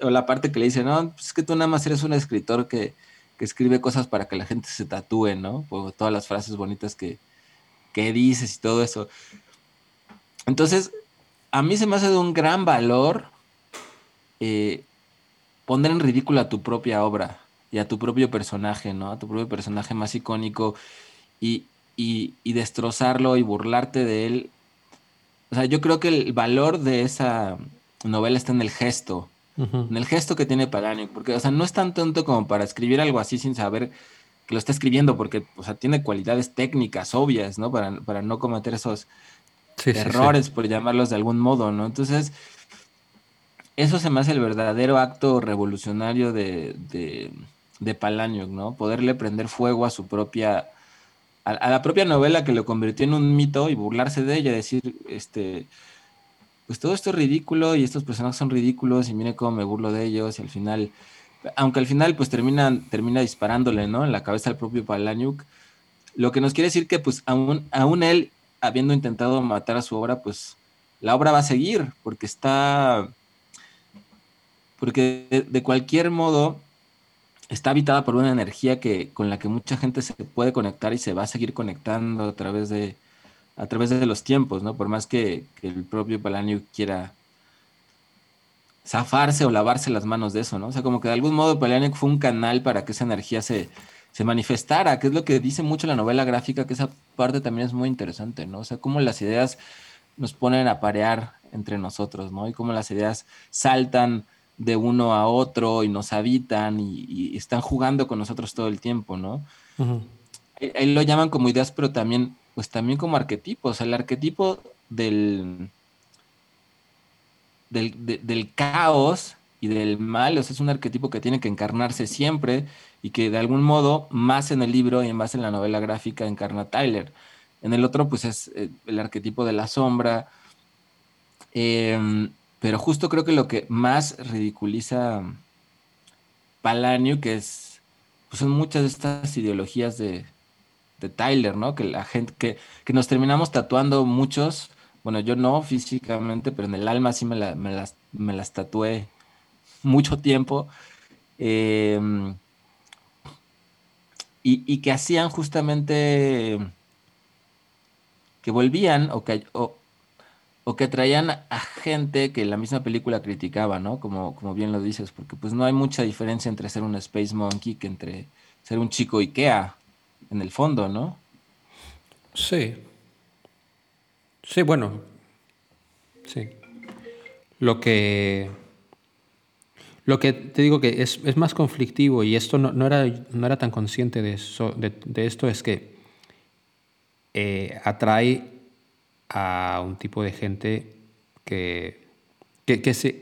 o la parte que le dice, no, pues es que tú nada más eres un escritor que, escribe cosas para que la gente se tatúe, ¿no? Por todas las frases bonitas que, que dices y todo eso. Entonces, a mí se me hace de un gran valor eh, poner en ridículo a tu propia obra y a tu propio personaje, ¿no? A tu propio personaje más icónico y, destrozarlo y burlarte de él. O sea, yo creo que el valor de esa novela está en el gesto, en el gesto que tiene Palaniuk, porque, o sea, no es tan tonto como para escribir algo así sin saber que lo está escribiendo, porque, o sea, tiene cualidades técnicas obvias, ¿no? Para, no cometer esos errores, por llamarlos de algún modo, ¿no? Entonces, eso se me hace el verdadero acto revolucionario de de Palaniuk, ¿no? Poderle prender fuego a su propia, a, la propia novela que lo convirtió en un mito y burlarse de ella, decir, este, pues todo esto es ridículo y estos personajes son ridículos y mire cómo me burlo de ellos y al final, aunque al final pues termina, termina disparándole, ¿no? En la cabeza al propio Palaniuk, lo que nos quiere decir que pues aún, aún él, habiendo intentado matar a su obra, pues la obra va a seguir porque está, porque de cualquier modo está habitada por una energía que, con la que mucha gente se puede conectar y se va a seguir conectando a través de, a través de los tiempos, ¿no? Por más que, el propio Palanio quiera zafarse o lavarse las manos de eso, ¿no? O sea, como que de algún modo Palanio fue un canal para que esa energía se, se manifestara, que es lo que dice mucho la novela gráfica, que esa parte también es muy interesante, ¿no? O sea, cómo las ideas nos ponen a parear entre nosotros, ¿no? Y cómo las ideas saltan de uno a otro y nos habitan y, están jugando con nosotros todo el tiempo, ¿no? Ahí lo llaman como ideas, pero también, pues también como arquetipos. El arquetipo del, del, caos y del mal, o sea, es un arquetipo que tiene que encarnarse siempre y que de algún modo, más en el libro y más en la novela gráfica, encarna Tyler. En el otro, pues es eh, el arquetipo de la sombra. Eh, pero justo creo que lo que más ridiculiza Palanio, que es, pues son muchas de estas ideologías de, Tyler, ¿no? Que la gente, que, nos terminamos tatuando muchos, bueno, yo no físicamente, pero en el alma sí me, las, tatué mucho tiempo. Em, y, que hacían justamente que volvían o que, o que traían a gente que la misma película criticaba, ¿no? Como, como bien lo dices, porque pues no hay mucha diferencia entre ser un Space Monkey que entre ser un chico Ikea, en el fondo, ¿no? Sí. Sí, bueno. Sí. Lo que. Lo que te digo que es, es más conflictivo y esto no, no, era, no era tan consciente de, eso, de, de esto es que eh, atrae a un tipo de gente que, que, se,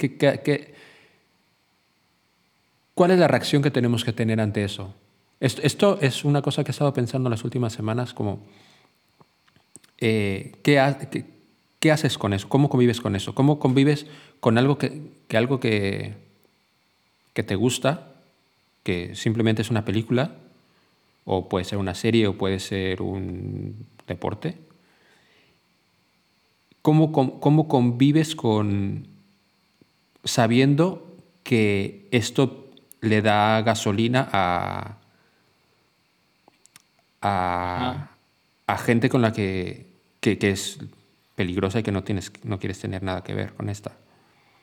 ¿Cuál es la reacción que tenemos que tener ante eso? Esto, esto es una cosa que he estado pensando en las últimas semanas, como eh, ¿qué, qué, haces con eso? ¿Cómo convives con eso? ¿Cómo convives con algo que, que algo que, que te gusta, que simplemente es una película, o puede ser una serie, o puede ser un deporte? ¿Cómo, cómo convives con sabiendo que esto le da gasolina a, a, a gente con la que, que, que, es peligrosa y que no, tienes, no quieres tener nada que ver con esta.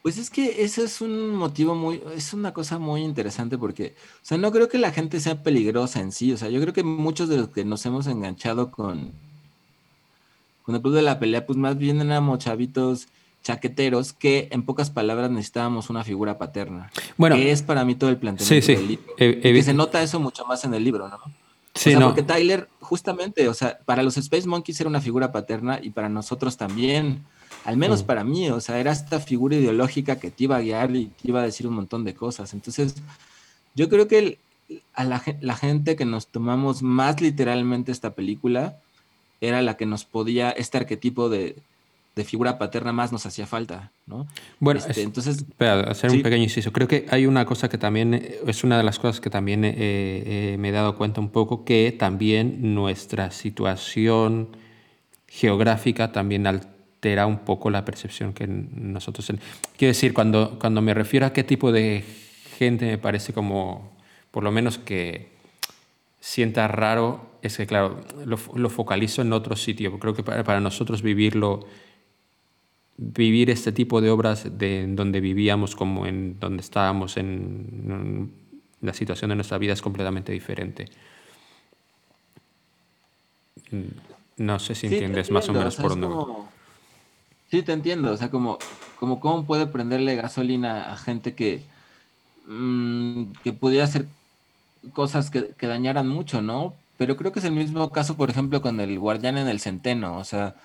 Pues es que eso es un motivo muy, es una cosa muy interesante porque, o sea, no creo que la gente sea peligrosa en sí, o sea, yo creo que muchos de los que nos hemos enganchado con, con el club de la pelea, pues más bien éramos chavitos chaqueteros que en pocas palabras necesitábamos una figura paterna. Bueno, que es para mí todo el planteamiento sí, sí. del libro. Eh, que se nota eso mucho más en el libro, ¿no? Sí, o sea, no. porque Tyler, justamente, o sea, para los Space Monkeys era una figura paterna y para nosotros también. Al menos mm. para mí, o sea, era esta figura ideológica que te iba a guiar y te iba a decir un montón de cosas. Entonces, yo creo que el, a la, la, gente que nos tomamos más literalmente esta película era la que nos podía, este arquetipo de, de figura paterna más nos hacía falta, ¿no? Bueno, este, es, entonces... Espera, hacer ¿sí? un pequeño inciso. Creo que hay una cosa que también, es una de las cosas que también eh, eh, me he dado cuenta un poco, que también nuestra situación geográfica también altera un poco la percepción que nosotros... Quiero decir, cuando, cuando me refiero a qué tipo de gente me parece como, por lo menos que sienta raro, es que, claro, lo, lo focalizo en otro sitio. Creo que para, para, nosotros vivirlo, vivir este tipo de obras de en donde vivíamos como en donde estábamos en, en la situación de nuestra vida es completamente diferente. No sé si sí, entiendes más o menos o sea, por dónde. como- Sí, te entiendo. O sea, como, como cómo puede prenderle gasolina a gente que, mm, que pudiera hacer cosas que, que dañaran mucho, ¿no? Pero creo que es el mismo caso, por ejemplo, con el Guardián en el Centeno. O sea,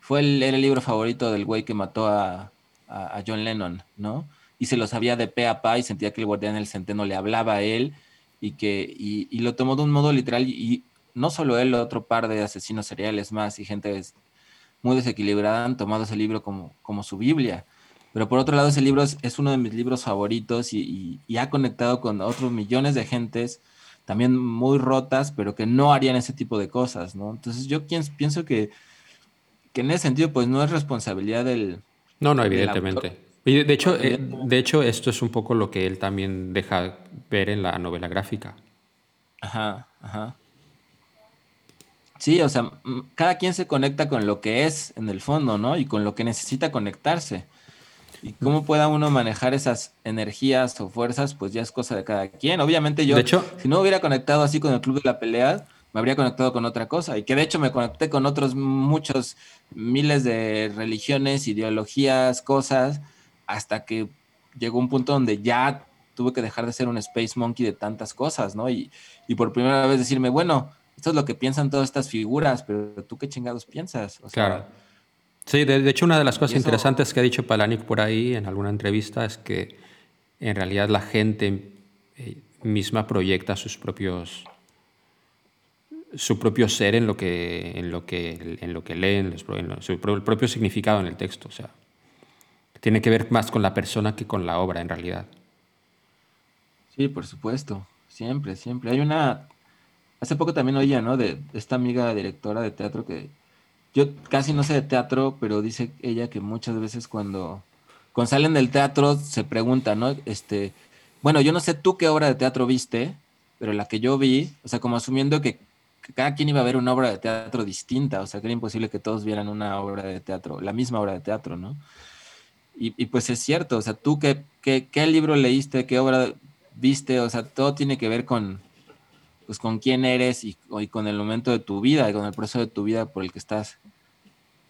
fue el, era el libro favorito del güey que mató a, a, John Lennon, ¿no? Y se lo sabía de pe a pa y sentía que el Guardián en el Centeno le hablaba a él y que y, lo tomó de un modo literal y, no solo él, otro par de asesinos seriales más y gente muy desequilibrada han tomado ese libro como, como su Biblia. Pero por otro lado, ese libro es, es uno de mis libros favoritos y- y ha conectado con otros millones de gentes, también muy rotas, pero que no harían ese tipo de cosas, ¿no? Entonces yo pienso, que, que en ese sentido, pues no es responsabilidad del... No, no, evidentemente. Y de- hecho, eh, de hecho, esto es un poco lo que él también deja ver en la novela gráfica. Ajá, ajá. Sí, o sea, cada quien se conecta con lo que es en el fondo, ¿no? Y con lo que necesita conectarse. Y cómo pueda uno manejar esas energías o fuerzas, pues ya es cosa de cada quien. Obviamente yo, De hecho, si no hubiera conectado así con el Club de la Pelea, me habría conectado con otra cosa. Y que de hecho me conecté con otros muchos miles de religiones, ideologías, cosas, hasta que llegó un punto donde ya tuve que dejar de ser un Space Monkey de tantas cosas, ¿no? Y, y por primera vez decirme, bueno, esto es lo que piensan todas estas figuras, pero tú qué chingados piensas. O sea, Claro. Sí, de, de hecho una de las cosas eso- interesantes que ha dicho Palanic por ahí en alguna entrevista es que en realidad la gente eh, misma proyecta sus propios su propio ser en lo que en lo que en lo que leen, los pro- en lo- su el propio significado en el texto, o sea, tiene que ver más con la persona que con la obra en realidad. Sí, por supuesto. Siempre, siempre. Hay una. Hace poco también oía, ¿no? De esta amiga directora de teatro que. Yo casi no sé de teatro, pero dice ella que muchas veces cuando, salen del teatro se pregunta, ¿no? Este. Bueno, yo no sé tú qué obra de teatro viste, pero la que yo vi, o sea, como asumiendo que, que cada quien iba a ver una obra de teatro distinta, o sea, que era imposible que todos vieran una obra de teatro, la misma obra de teatro, ¿no? Y, y pues es cierto, o sea, tú qué, qué, qué libro leíste, qué obra viste, o sea, todo tiene que ver con, pues con quién eres y, con el momento de tu vida y con el proceso de tu vida por el que estás,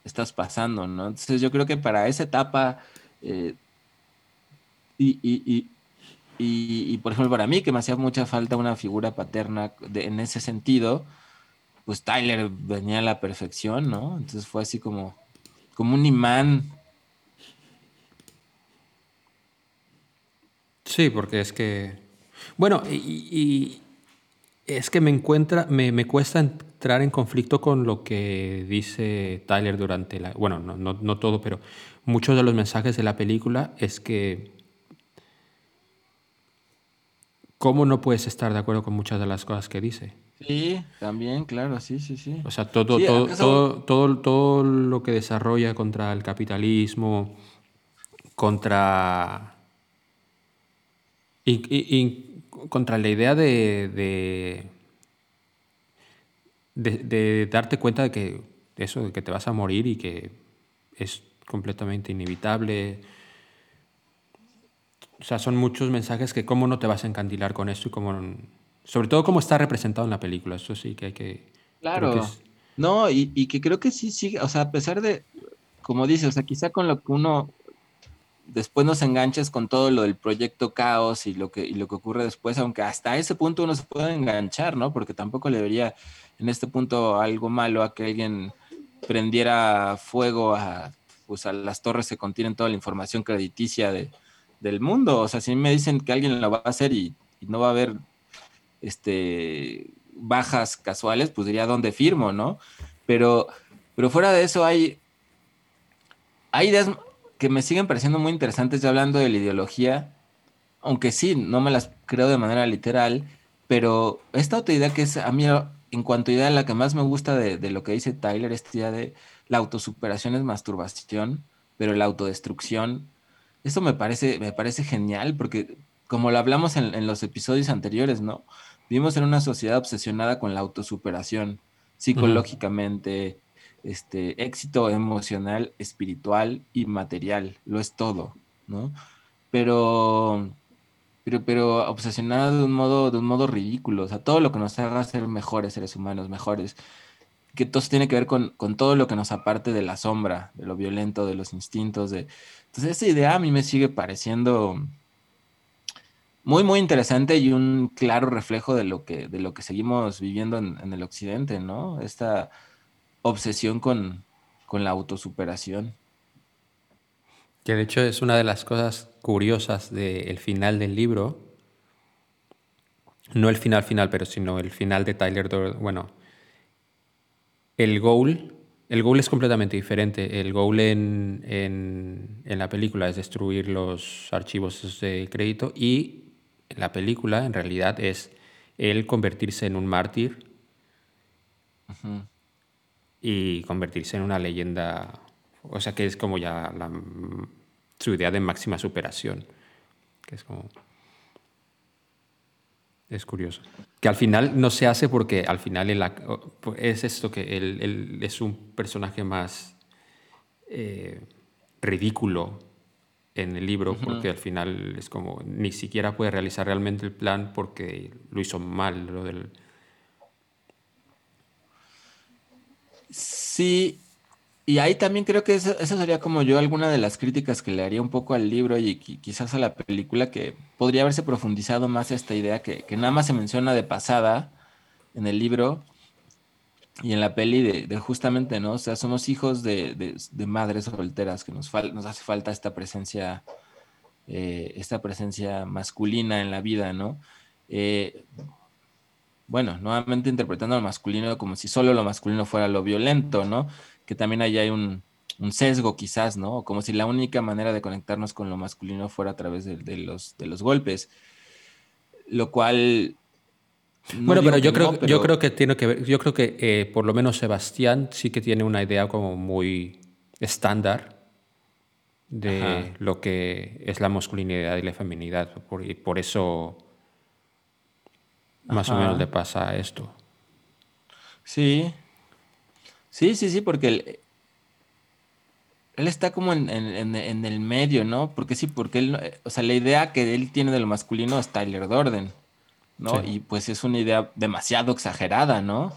estás pasando, ¿no? Entonces yo creo que para esa etapa, eh, y, y, por ejemplo para mí que me hacía mucha falta una figura paterna en ese sentido, pues Tyler venía a la perfección, ¿no? Entonces fue así como, como un imán. Sí, porque es que, bueno, y, es que me encuentra, me, cuesta entrar en conflicto con lo que dice Tyler durante la, bueno, no, no, no todo, pero muchos de los mensajes de la película es que ¿cómo no puedes estar de acuerdo con muchas de las cosas que dice? Sí, también, claro, sí, sí, sí. O sea, todo, todo, todo, todo, todo lo que desarrolla contra el capitalismo, contra. Contra la idea de, de, de, darte cuenta de que eso, de que te vas a morir y que es completamente inevitable. O sea, son muchos mensajes que cómo no te vas a encandilar con esto y cómo sobre todo cómo está representado en la película, eso sí que hay que... Claro. No, y, que creo que sí sigue, o sea, a pesar de, como dices, o sea, quizá con lo que uno después nos enganches con todo lo del proyecto caos y lo que, lo que ocurre después, aunque hasta ese punto uno se puede enganchar, ¿no? Porque tampoco le vería en este punto algo malo a que alguien prendiera fuego a, pues, a las torres que contienen toda la información crediticia de, del mundo. O sea, si me dicen que alguien lo va a hacer y, y no va a haber este, bajas casuales, pues diría dónde firmo, ¿no? Pero, pero fuera de eso hay, hay ideas que me siguen pareciendo muy interesantes ya hablando de la ideología, aunque sí, no me las creo de manera literal, pero esta otra idea que es a mí en cuanto a idea la que más me gusta de, de lo que dice Tyler, esta idea de la autosuperación es masturbación, pero la autodestrucción, eso me parece, me parece genial porque como lo hablamos en, en los episodios anteriores, ¿no? Vivimos en una sociedad obsesionada con la autosuperación, psicológicamente, este, éxito emocional, espiritual y material, lo es todo, ¿no? Pero, pero, pero obsesionada de un modo, de un modo ridículo, o sea, todo lo que nos haga ser mejores seres humanos, mejores, que todo tiene que ver con, con todo lo que nos aparte de la sombra, de lo violento, de los instintos, de... Entonces esa idea a mí me sigue pareciendo muy, muy interesante y un claro reflejo de lo que, de lo que seguimos viviendo en, el occidente, ¿no? Esta obsesión con, la autosuperación. Que de hecho es una de las cosas curiosas del final del libro. No el final final, pero sino el final de Tyler Bueno, el goal, el goal es completamente diferente. El goal en, en, en la película es destruir los archivos de crédito y la película en realidad es él convertirse en un mártir y convertirse en una leyenda, o sea que es como ya su idea de máxima superación, que es como... Es curioso. Que al final no se hace porque al final es esto que él, es un personaje más eh, ridículo en el libro, porque al final es como ni siquiera puede realizar realmente el plan porque lo hizo mal, lo del... Sí, y ahí también creo que eso, sería como yo alguna de las críticas que le haría un poco al libro y quizás a la película, que podría haberse profundizado más esta idea que, nada más se menciona de pasada en el libro, y en la peli de, justamente, ¿no? O sea, somos hijos de, madres solteras, que nos, nos hace falta esta presencia, eh, esta presencia masculina en la vida, ¿no? Eh, bueno, nuevamente interpretando lo masculino como si solo lo masculino fuera lo violento, ¿no? Que también ahí hay un, sesgo quizás, ¿no? Como si la única manera de conectarnos con lo masculino fuera a través de, los, de los golpes. Lo cual bueno, pero yo creo, yo creo que tiene que ver, yo creo que eh, por lo menos Sebastián sí que tiene una idea como muy estándar de lo que es la masculinidad y la feminidad. y por eso más o menos le pasa esto. Sí. Sí, sí, sí, porque él, él está como en, en, el medio, ¿no? Porque sí, porque él, o sea, la idea que él tiene de lo masculino es Tyler Dorden. ¿no? Y pues es una idea demasiado exagerada, ¿no?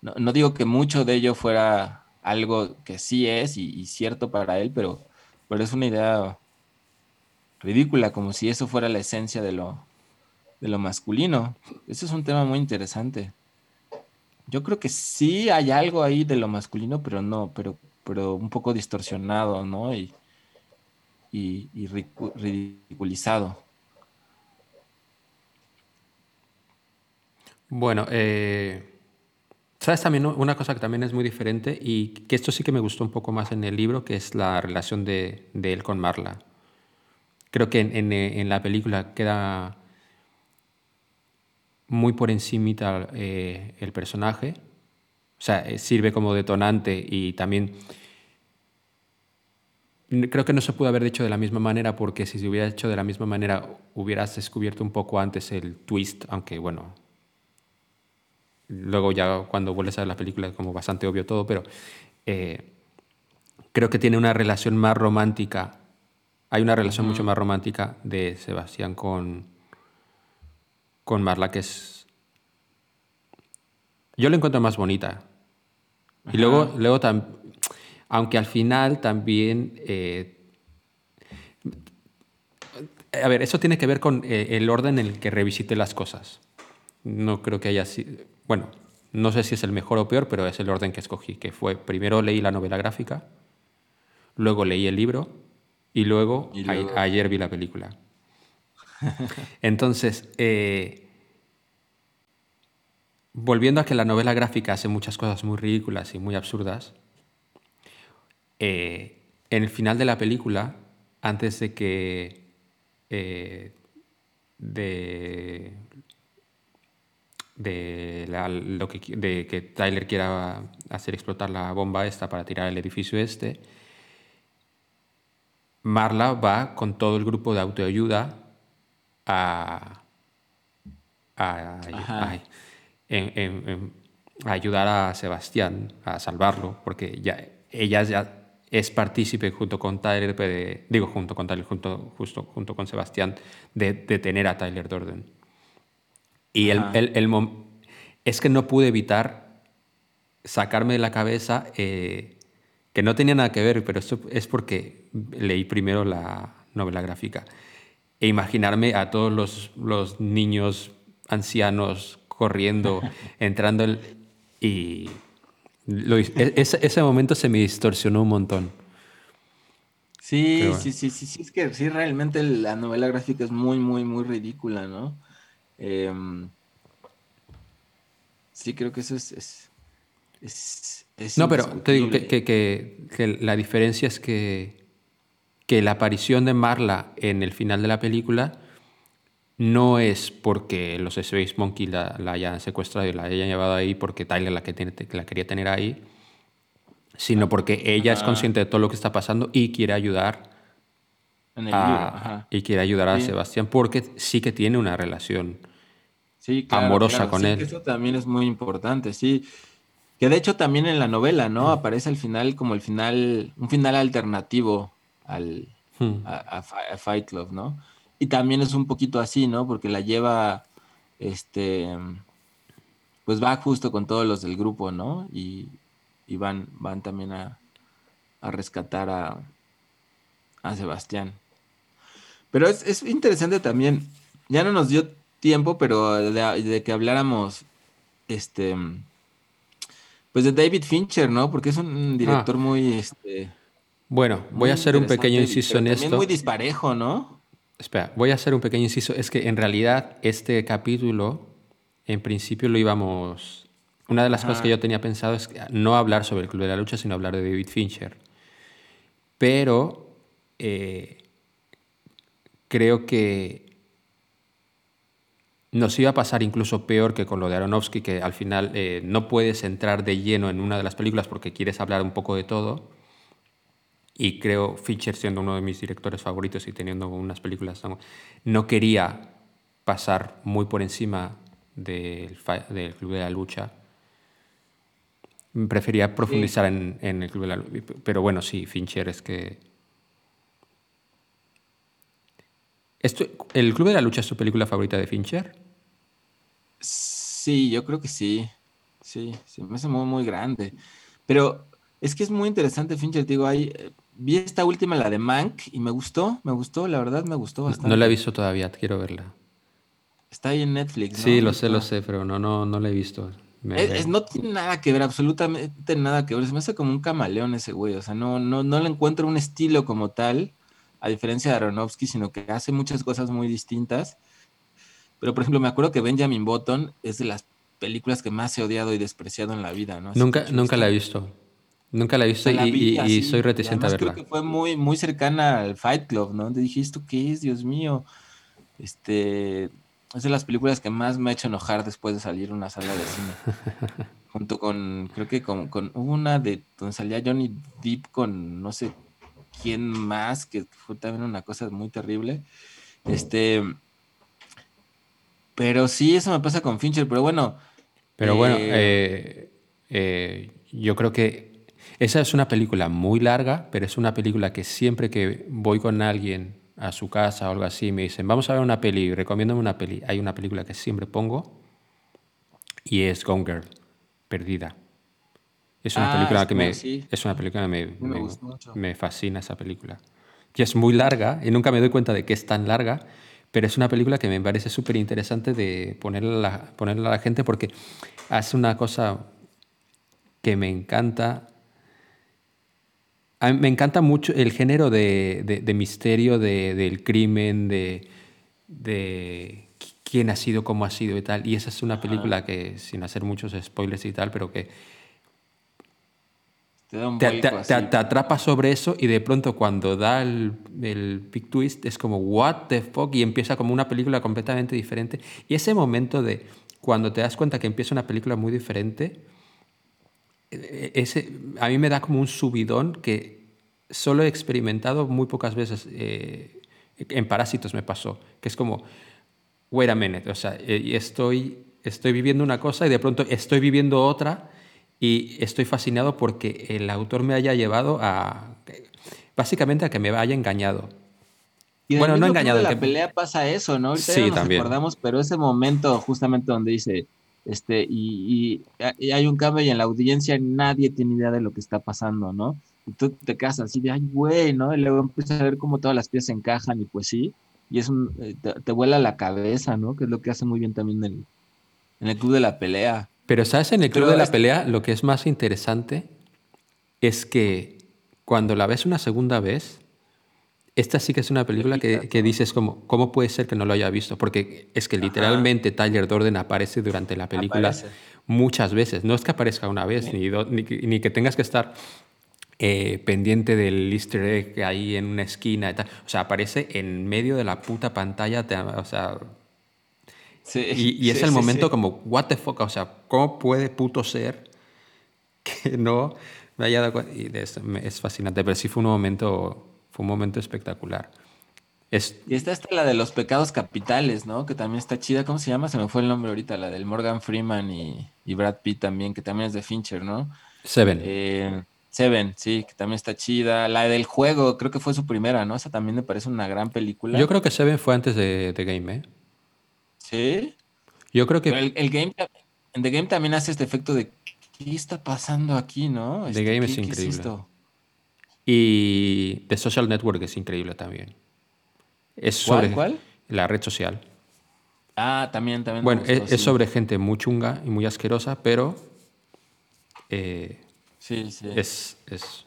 No, digo que mucho de ello fuera algo que sí es y, cierto para él, pero, pero es una idea ridícula, como si eso fuera la esencia de lo, de lo masculino. Ese es un tema muy interesante. Yo creo que sí hay algo ahí de lo masculino, pero no, pero, pero un poco distorsionado, ¿no? Y, y, ridiculizado. Bueno, eh, sabes también una cosa que también es muy diferente y que esto sí que me gustó un poco más en el libro, que es la relación de, él con Marla. Creo que en, en la película queda muy por encimita eh, el personaje. O sea, eh, sirve como detonante y también creo que no se pudo haber hecho de la misma manera porque si se hubiera hecho de la misma manera hubieras descubierto un poco antes el twist, aunque bueno, luego ya cuando vuelves a ver la película es como bastante obvio todo, pero eh, creo que tiene una relación más romántica, hay una relación mucho más romántica de Sebastián con, con Marla, que es. Yo la encuentro más bonita. Y luego, luego aunque al final también. Eh, a ver, eso tiene que ver con eh, el orden en el que revisité las cosas. No creo que haya sido. Bueno, no sé si es el mejor o peor, pero es el orden que escogí, que fue primero leí la novela gráfica, luego leí el libro y luego, ayer vi la película. Entonces, eh, volviendo a que la novela gráfica hace muchas cosas muy ridículas y muy absurdas, eh, en el final de la película, antes de que, eh, de, lo que, de que Tyler quiera hacer explotar la bomba esta para tirar el edificio este, Marla va con todo el grupo de autoayuda a, ayudar a Sebastián a salvarlo, porque ya, ella ya es partícipe junto con Tyler, digo junto con Tyler, junto, justo junto con Sebastián, de detener a Tyler Durden. Y el, el, es que no pude evitar sacarme de la cabeza eh, que no tenía nada que ver, pero esto es porque leí primero la novela gráfica e imaginarme a todos los, los niños ancianos corriendo, entrando y e, ese, ese, momento se me distorsionó un montón. Sí, sí, sí, sí, sí, es que sí, realmente la novela gráfica es muy, muy, muy ridícula, ¿no? Em, sí, creo que eso es... es, no, pero te digo que, que, que la diferencia es que que la aparición de Marla en el final de la película no es porque los Space Monkey la, hayan secuestrado y la hayan llevado ahí porque Tyler la, que tiene, la quería tener ahí, sino porque ella es consciente de todo lo que está pasando y quiere ayudar a, y quiere ayudar a Sebastián porque sí que tiene una relación amorosa con él. Eso también es muy importante, sí. Que de hecho también en la novela, ¿no? Aparece al final como el final, un final alternativo al, hmm. a, Fight Club, ¿no? Y también es un poquito así, ¿no? Porque la lleva, este, pues va justo con todos los del grupo, ¿no? Y, van, van también a, rescatar a, a Sebastián. Pero es, interesante también, ya no nos dio tiempo, pero de, que habláramos, este, pues de David Fincher, ¿no? Porque es un director ah. muy, este, bueno, voy a hacer un pequeño inciso en esto. muy disparejo, ¿no? Espera, voy a hacer un pequeño inciso. Es que en realidad este capítulo, en principio lo íbamos... Una de las cosas que yo tenía pensado es no hablar sobre el Club de la Lucha, sino hablar de David Fincher. Pero eh, creo que nos iba a pasar incluso peor que con lo de Aronofsky, que al final eh, no puedes entrar de lleno en una de las películas porque quieres hablar un poco de todo y creo Fincher siendo uno de mis directores favoritos y teniendo unas películas no quería pasar muy por encima del, del Club de la Lucha prefería profundizar en, en, el Club de la Lucha pero bueno sí Fincher es que Esto, ¿El Club de la Lucha es tu película favorita de Fincher? Sí, yo creo que sí. Sí, se me hace muy, muy grande. Pero es que es muy interesante, Fincher. Digo, ahí eh, vi esta última, la de Mank, y me gustó, me gustó, la verdad me gustó bastante. no la he visto todavía, quiero verla. Está ahí en Netflix, ¿no? Sí, lo sé, lo sé, pero no, no, no la he visto. Me- Es, es- no tiene nada que ver, absolutamente nada que ver. Se me hace como un camaleón ese güey. O sea, no, no, no le encuentro un estilo como tal, a diferencia de Aronofsky, sino que hace muchas cosas muy distintas. Pero, por ejemplo, me acuerdo que Benjamin Button es de las películas que más he odiado y despreciado en la vida, ¿no? Así nunca, nunca la he visto. Nunca la he visto y, vi y- soy reticente a además creo verla. que fue muy, muy cercana al Fight Club, ¿no? Te dije, ¿esto qué es? Dios mío. Este, es de las películas que más me ha hecho enojar después de salir a una sala de cine. Junto con, creo que con, con una de donde salía Johnny Depp con no sé quién más, que fue también una cosa muy terrible. Este, pero sí, eso me pasa con Fincher, pero bueno, Pero bueno, eh, eh, eh, yo creo que esa es una película muy larga, pero es una película que siempre que voy con alguien a su casa o algo así, me dicen, vamos a ver una peli, recomiéndame una peli. Hay una película que siempre pongo y es Gone Girl, Perdida. Es una ah, película que me, sí, es una película que me, me fascina esa película. Que es muy larga y nunca me doy cuenta de que es tan larga, pero es una película que me parece súper interesante de ponerle a, la, ponerle a la gente porque hace una cosa que me encanta. A mí me encanta mucho el género de, de- de misterio, de- del crimen, de, de qui- quién ha sido, cómo ha sido y tal. Y esa es una Ajá. película que, sin hacer muchos spoilers y tal, pero que Te da un te, vuelco te- así. te- te atrapa sobre eso y de pronto cuando da el, el big twist es como, what the fuck, y empieza como una película completamente diferente. Y ese momento de cuando te das cuenta que empieza una película muy diferente, ese, a mí me da como un subidón que solo he experimentado muy pocas veces. eh, en Parásitos me pasó, que es como, wait a minute, o sea, eh, estoy, estoy viviendo una cosa y de pronto estoy viviendo otra y estoy fascinado porque el autor me haya llevado a, básicamente a que me haya engañado. Y en Bueno, no engañado, de la que- pelea pasa eso, ¿no? Ahorita Sí, ya nos también. acordamos, pero ese momento justamente donde dice, este, y, y- y hay un cambio y en la audiencia nadie tiene idea de lo que está pasando, ¿no? Y tú te quedas así de, ay, güey, ¿no? Y luego empiezas a ver cómo todas las piezas encajan y pues sí, y es un, eh, te, te vuela la cabeza, ¿no? Que es lo que hace muy bien también el, en el club de la pelea. Pero sabes, en el club Pero de la pelea lo que es más interesante es que cuando la ves una segunda vez, esta sí que es una película que, que dices como, ¿cómo puede ser que no lo haya visto? Porque es que literalmente Tyler Durden aparece durante la película Aparece. muchas veces. No es que aparezca una vez, ni, do- ni, que- ni que tengas que estar eh, pendiente del easter egg hay en una esquina y tal. O sea, aparece en medio de la puta pantalla. te- o sea, Sí, y, y es sí, el momento como, what the fuck, o sea, ¿cómo puede puto ser que no me haya dado cuenta? Y me- es fascinante, pero sí fue un momento, fue un momento espectacular. Es, Y está esta la de los pecados capitales, ¿no? Que también está chida. ¿Cómo se llama? Se me fue el nombre ahorita. La del Morgan Freeman y, y Brad Pitt también, que también es de Fincher, ¿no? Seven. Eh, Seven, sí, que también está chida. La del juego, creo que fue su primera, ¿no? Esa también me parece una gran película. Yo creo que Seven fue antes de The Game, ¿eh? Sí. Yo creo que Pero el, el game, en The Game también hace este efecto de ¿qué está pasando aquí, no? The Este, Game ¿qué- es qué increíble. Y The Social Network es increíble también. Es ¿Cuál, sobre cuál? la red social. Ah, también, también. Bueno, gustó, es, es sí. sobre gente muy chunga y muy asquerosa, pero eh, Sí, sí. es, es,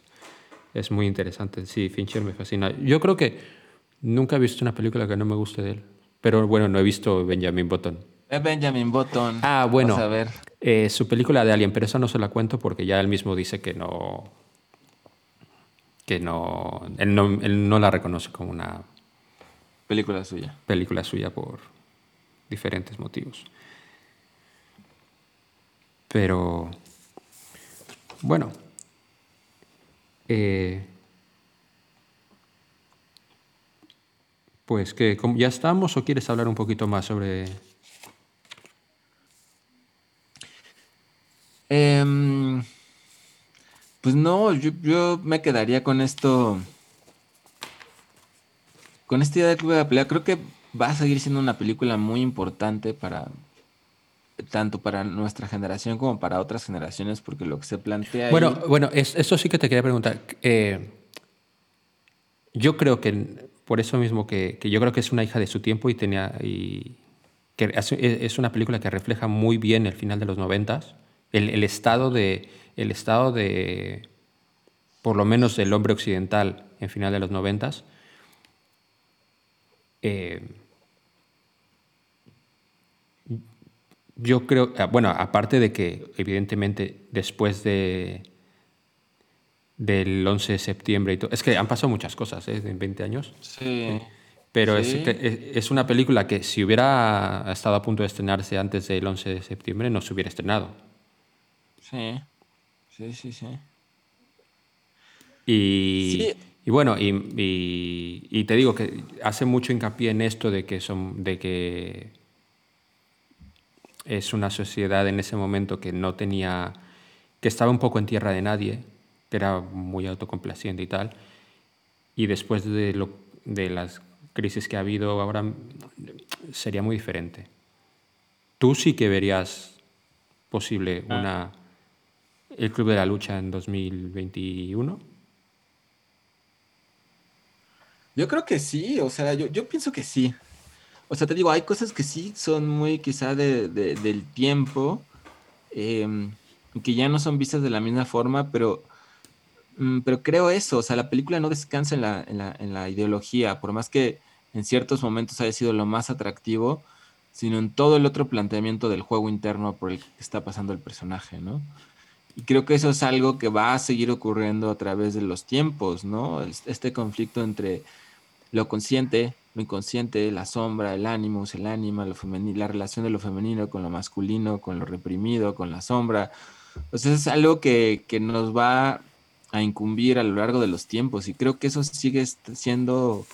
es muy interesante. Sí, Fincher me fascina. Yo creo que nunca he visto una película que no me guste de él. Pero bueno, no he visto Benjamin Button. Es Benjamin Button. Ah, bueno. Vas a ver. Eh, su película de Alien, pero esa no se la cuento porque ya él mismo dice que no. Que no. Él no, él no la reconoce como una Película suya. película suya por diferentes motivos. Pero. Bueno. eh, pues que ¿ya estamos o quieres hablar un poquito más sobre Em, pues no, yo, yo me quedaría con esto. Con esta idea de Club de la Pelea. Creo que va a seguir siendo una película muy importante para, tanto para nuestra generación como para otras generaciones, porque lo que se plantea. Bueno, bueno eso sí que te quería preguntar. Eh, yo creo que, por eso mismo, que, yo creo que es una hija de su tiempo y tenía... Y, que es una película que refleja muy bien el final de los noventas, el, el estado de... El estado de por lo menos del hombre occidental en final de los noventas, eh, yo creo, ah, bueno, aparte de que evidentemente después de del 11 de septiembre y todo, es que han pasado muchas cosas ¿eh? en 20 años. Sí. Pero Es, es, una película que si hubiera estado a punto de estrenarse antes del 11 de septiembre no se hubiera estrenado. Sí, sí, sí, sí. Y, y bueno, y, y, te digo que hace mucho hincapié en esto de que, son, de que es una sociedad en ese momento que no tenía, que estaba un poco en tierra de nadie, que era muy autocomplaciente y tal. Y después de, lo, de las crisis que ha habido ahora, sería muy diferente. Tú sí que verías posible una, el Club de la Lucha en 2021. Yo creo que sí, o sea, yo, yo pienso que sí. O sea, te digo, hay cosas que sí son muy quizá de, del tiempo, em, que ya no son vistas de la misma forma, pero, mm, pero creo eso, o sea, la película no descansa en la, en, la, en la ideología, por más que en ciertos momentos haya sido lo más atractivo, sino en todo el otro planteamiento del juego interno por el que está pasando el personaje, ¿no? Y creo que eso es algo que va a seguir ocurriendo a través de los tiempos, ¿no? Este conflicto entre lo consciente, lo inconsciente, la sombra, el ánimo, el ánima, lo femenino, la relación de lo femenino con lo masculino, con lo reprimido, con la sombra. Entonces es algo que, nos va a incumbir a lo largo de los tiempos y creo que eso sigue siendo,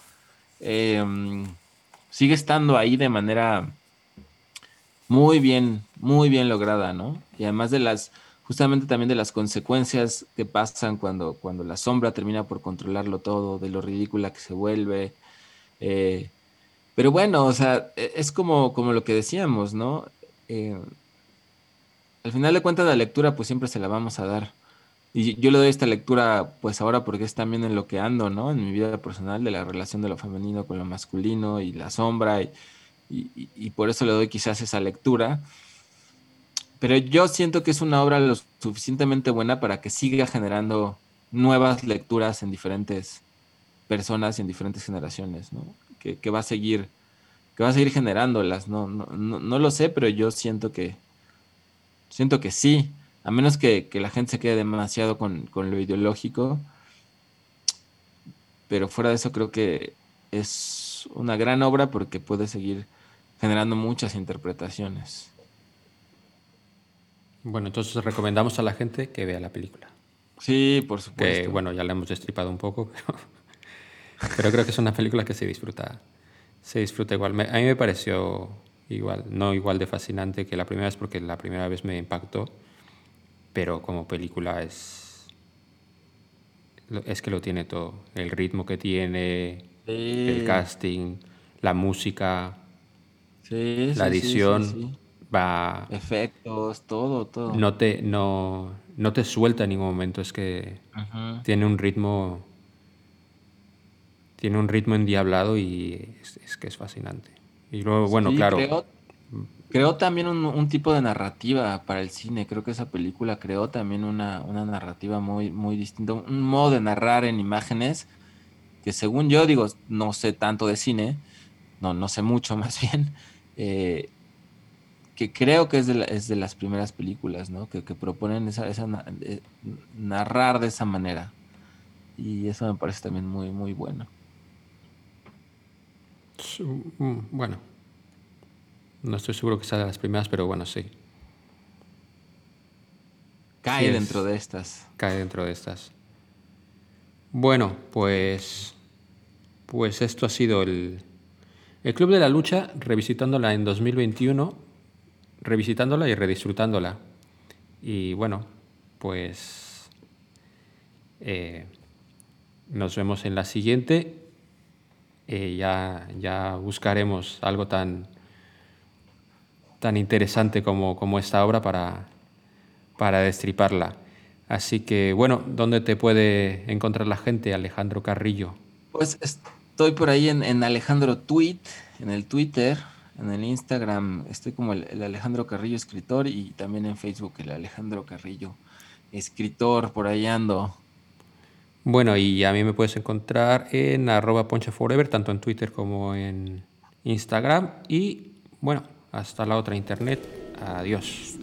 em, sigue estando ahí de manera muy bien, muy bien lograda, ¿no? Y además de las, justamente también de las consecuencias que pasan cuando, cuando la sombra termina por controlarlo todo, de lo ridícula que se vuelve, eh, pero bueno, o sea, e, es como, como lo que decíamos, ¿no? Eh, al final de cuentas la lectura pues siempre se la vamos a dar. Y yo le doy esta lectura pues ahora porque es también en lo que ando, ¿no? En mi vida personal de la relación de lo femenino con lo masculino y la sombra y, y por eso le doy quizás esa lectura. Pero yo siento que es una obra lo suficientemente buena para que siga generando nuevas lecturas en diferentes personas y en diferentes generaciones, ¿no? Que, va a seguir, que va a seguir generándolas, ¿no? No, no, lo sé, pero yo siento que, siento que sí, a menos que, la gente se quede demasiado con, lo ideológico, pero fuera de eso creo que es una gran obra porque puede seguir generando muchas interpretaciones. Bueno, entonces recomendamos a la gente que vea la película. Sí, por supuesto. Que bueno, ya la hemos destripado un poco, pero pero creo que es una película que se disfruta, se disfruta igual. a mí me pareció igual, no igual de fascinante que la primera vez porque la primera vez me impactó, pero como película es, es que lo tiene todo. El ritmo que tiene, el casting, la música, la edición. Va efectos todo todo no te no, no te suelta en ningún momento es que tiene un ritmo tiene un ritmo endiablado y es, que es fascinante. Y luego, bueno, claro. Creó, también un, tipo de narrativa para el cine. Creo que esa película creó también una, narrativa muy, muy distinta, un modo de narrar en imágenes que según yo digo, no sé tanto de cine, no, no sé mucho más bien, eh, que creo que es de, es de, las primeras películas, ¿no? Que, proponen esa, esa eh, narrar de esa manera. Y eso me parece también muy, muy bueno. Mm, bueno, no estoy seguro que sea de las primeras, pero bueno, sí. Cae dentro de estas. Cae dentro de estas. Bueno, pues. Pues esto ha sido el. El Club de la Lucha, revisitándola en 2021, revisitándola y redisfrutándola. Y bueno, pues. Eh, nos vemos en la siguiente eh, ya, ya buscaremos algo tan, tan interesante como, como esta obra para, para destriparla. Así que, bueno, ¿dónde te puede encontrar la gente, Alejandro Carrillo? Pues estoy por ahí en, Alejandro Tweet, en el Twitter, en el Instagram, estoy como el, Alejandro Carrillo escritor y también en Facebook el Alejandro Carrillo escritor, por ahí ando. Bueno, y a mí me puedes encontrar en arroba ponchaforever, tanto en Twitter como en Instagram. Y bueno, hasta la otra internet. Adiós.